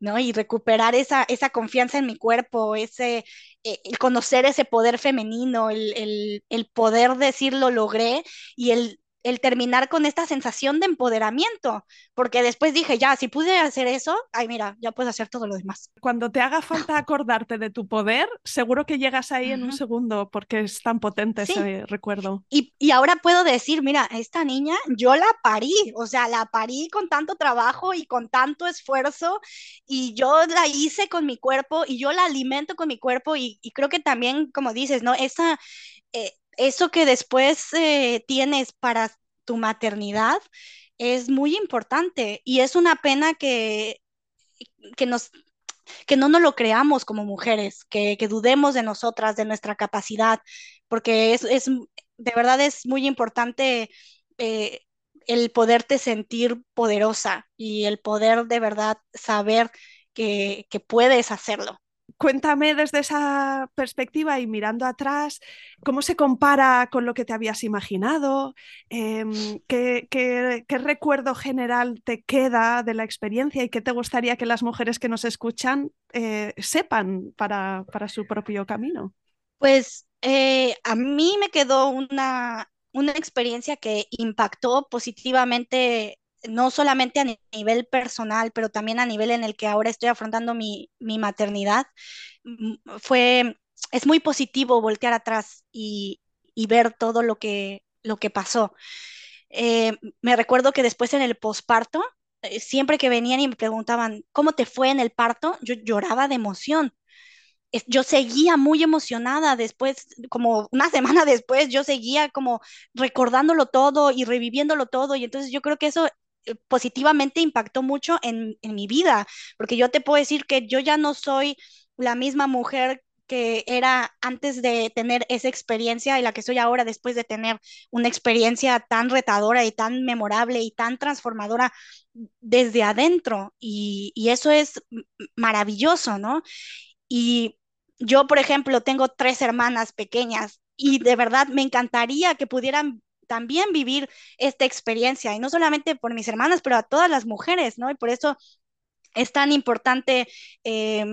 ¿no? Y recuperar esa, esa confianza en mi cuerpo, ese, eh, el conocer ese poder femenino, el, el, el, poder decir lo logré y el el terminar con esta sensación de empoderamiento, porque después dije, ya, si pude hacer eso, ay, mira, ya puedo hacer todo lo demás. Cuando te haga falta acordarte de tu poder, seguro que llegas ahí uh -huh. en un segundo, porque es tan potente sí. ese recuerdo. Y, y, ahora puedo decir, mira, esta niña, yo la parí, o sea, la parí con tanto trabajo y con tanto esfuerzo, y yo la hice con mi cuerpo, y yo la alimento con mi cuerpo, y, y creo que también, como dices, ¿no? Esa... Eh, eso que después eh, tienes para tu maternidad es muy importante y es una pena que, que, nos, que no nos lo creamos como mujeres, que, que dudemos de nosotras, de nuestra capacidad, porque es, es de verdad es muy importante eh, el poderte sentir poderosa y el poder de verdad saber que, que puedes hacerlo cuéntame desde esa perspectiva y mirando atrás, ¿cómo se compara con lo que te habías imaginado? Eh, ¿qué, recuerdo general te queda de la experiencia y qué te gustaría que las mujeres que nos escuchan eh, sepan para, para, su propio camino? Pues eh, a mí me quedó una, una experiencia que impactó positivamente no solamente a nivel personal, pero también a nivel en el que ahora estoy afrontando mi, mi maternidad, mm, fue, es muy positivo voltear atrás y, y ver todo lo que, lo que pasó. Eh, me recuerdo que después en el posparto, eh, siempre que venían y me preguntaban, ¿cómo te fue en el parto? Yo lloraba de emoción. Yo seguía muy emocionada después, como una semana después, yo seguía como recordándolo todo y reviviéndolo todo. Y entonces yo creo que eso positivamente impactó mucho en, en, mi vida, porque yo te puedo decir que yo ya no soy la misma mujer que era antes de tener esa experiencia y la que soy ahora después de tener una experiencia tan retadora y tan memorable y tan transformadora desde adentro. Y, y eso es maravilloso, ¿no? Y yo, por ejemplo, tengo tres hermanas pequeñas y de verdad me encantaría que pudieran también vivir esta experiencia, y no solamente por mis hermanas, pero a todas las mujeres, ¿no? Y por eso es tan importante eh,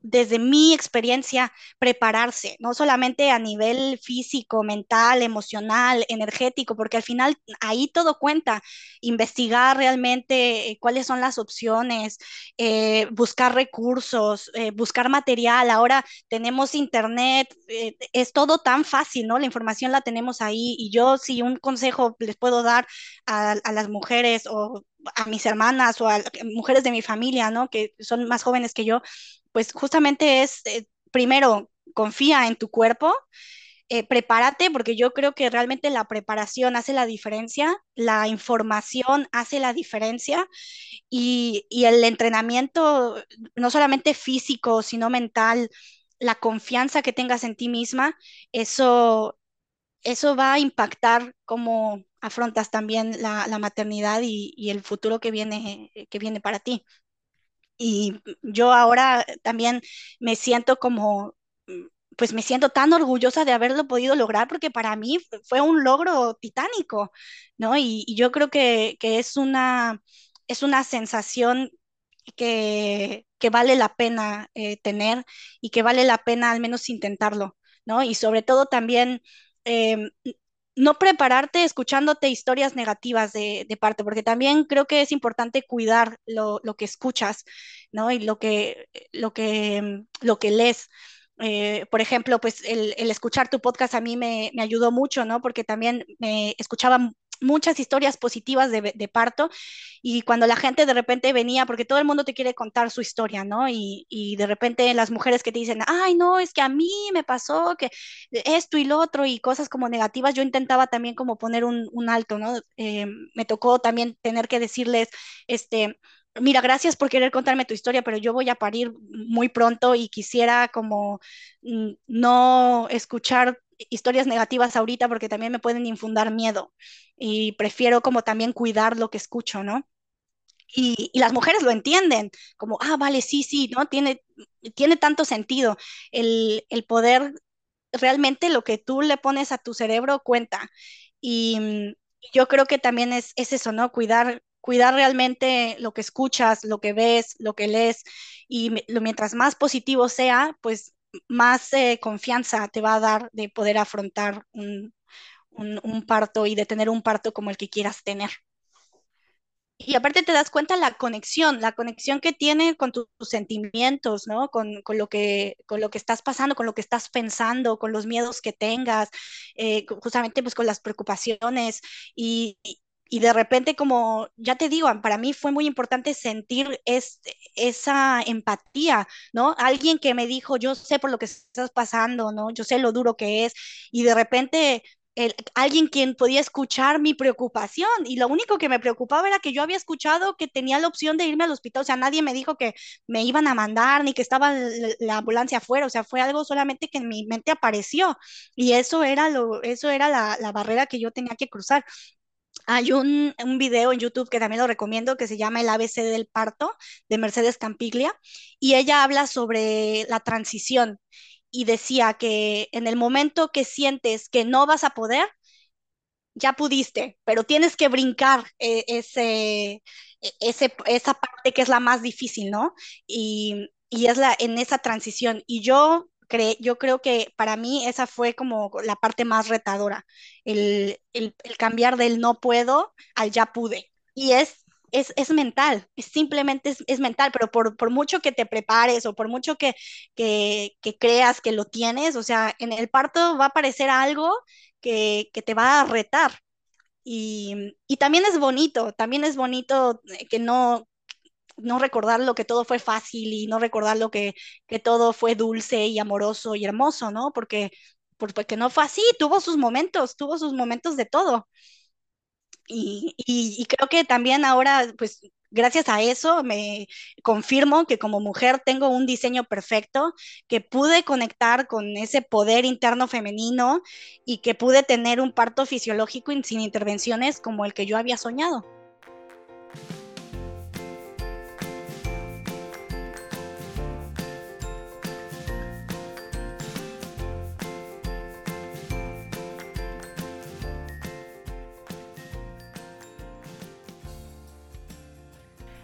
desde mi experiencia, prepararse, no solamente a nivel físico, mental, emocional, energético, porque al final ahí todo cuenta, investigar realmente eh, cuáles son las opciones, eh, buscar recursos, eh, buscar material. Ahora tenemos internet, es todo tan fácil, ¿no? La información la tenemos ahí y yo si un consejo les puedo dar a, a las mujeres o a mis hermanas o a mujeres de mi familia, ¿no? Que son más jóvenes que yo, pues justamente es, eh, primero, confía en tu cuerpo, eh, prepárate, porque yo creo que realmente la preparación hace la diferencia, la información hace la diferencia y, y el entrenamiento, no solamente físico, sino mental, la confianza que tengas en ti misma, eso, eso va a impactar cómo afrontas también la, la maternidad y, y, el futuro que viene, que viene para ti. Y yo ahora también me siento como, mm, pues me siento tan orgullosa de haberlo podido lograr porque para mí fue un logro titánico, ¿no? Y, yo creo que, que, es una, es una sensación que, que vale la pena eh, tener y que vale la pena al menos intentarlo, ¿no? Y sobre todo también... Eh, no prepararte escuchándote historias negativas de, parte, porque también creo que es importante cuidar lo, lo que escuchas, ¿no? Y lo que, lo que, lo que lees. Eh, por ejemplo, pues el, el, escuchar tu podcast a mí me, me, ayudó mucho, ¿no? Porque también me escuchaba muchas historias positivas de, parto y cuando la gente de repente venía, porque todo el mundo te quiere contar su historia, ¿no? Y, y, de repente las mujeres que te dicen, ay, no, es que a mí me pasó que esto y lo otro y cosas como negativas, yo intentaba también como poner un, un alto, ¿no? Eh, me tocó también tener que decirles, este, mira, gracias por querer contarme tu historia, pero yo voy a parir muy pronto y quisiera como mm, no escuchar historias negativas ahorita porque también me pueden infundar miedo y prefiero como también cuidar lo que escucho, ¿no? Y, las mujeres lo entienden, como, ah, vale, sí, sí, ¿no? Tiene, tiene tanto sentido el, el poder, realmente lo que tú le pones a tu cerebro cuenta. Y, mm, yo creo que también es, es eso, ¿no? Cuidar, cuidar realmente lo que escuchas, lo que ves, lo que lees, y mientras más positivo sea, pues más eh, confianza te va a dar de poder afrontar un, un, parto y de tener un parto como el que quieras tener. Y aparte te das cuenta la conexión, la conexión que tiene con tus, tus sentimientos, ¿no? Con, con, lo que, con lo que estás pasando, con lo que estás pensando, con los miedos que tengas, eh, justamente pues con las preocupaciones y, y de repente como, ya te digo, para mí fue muy importante sentir es, esa empatía, ¿no? Alguien que me dijo, yo sé por lo que estás pasando, ¿no? Yo sé lo duro que es, y de repente el, alguien quien podía escuchar mi preocupación, y lo único que me preocupaba era que yo había escuchado que tenía la opción de irme al hospital, o sea, nadie me dijo que me iban a mandar, ni que estaba la, la ambulancia afuera, o sea, fue algo solamente que en mi mente apareció, y eso era, lo, eso era la, la barrera que yo tenía que cruzar. Hay un, video en YouTube que también lo recomiendo que se llama El ABC del parto de Mercedes Campiglia y ella habla sobre la transición y decía que en el momento que sientes que no vas a poder, ya pudiste, pero tienes que brincar eh, ese, ese, esa parte que es la más difícil, ¿no? Y, y es la, en esa transición. Y yo cre yo creo que para mí esa fue como la parte más retadora, el, el, el cambiar del no puedo al ya pude. Y es, es, es mental, es simplemente es, es mental, pero por, por, mucho que te prepares o por mucho que, que, que, creas que lo tienes, o sea, en el parto va a aparecer algo que, que te va a retar. Y, y, también es bonito, también es bonito que no, no recordar lo que todo fue fácil y no recordar lo que, que todo fue dulce y amoroso y hermoso, ¿no? Porque, porque no fue así, tuvo sus momentos, tuvo sus momentos de todo. Y, y, y, creo que también ahora, pues gracias a eso me confirmo que como mujer tengo un diseño perfecto, que pude conectar con ese poder interno femenino y que pude tener un parto fisiológico sin intervenciones como el que yo había soñado.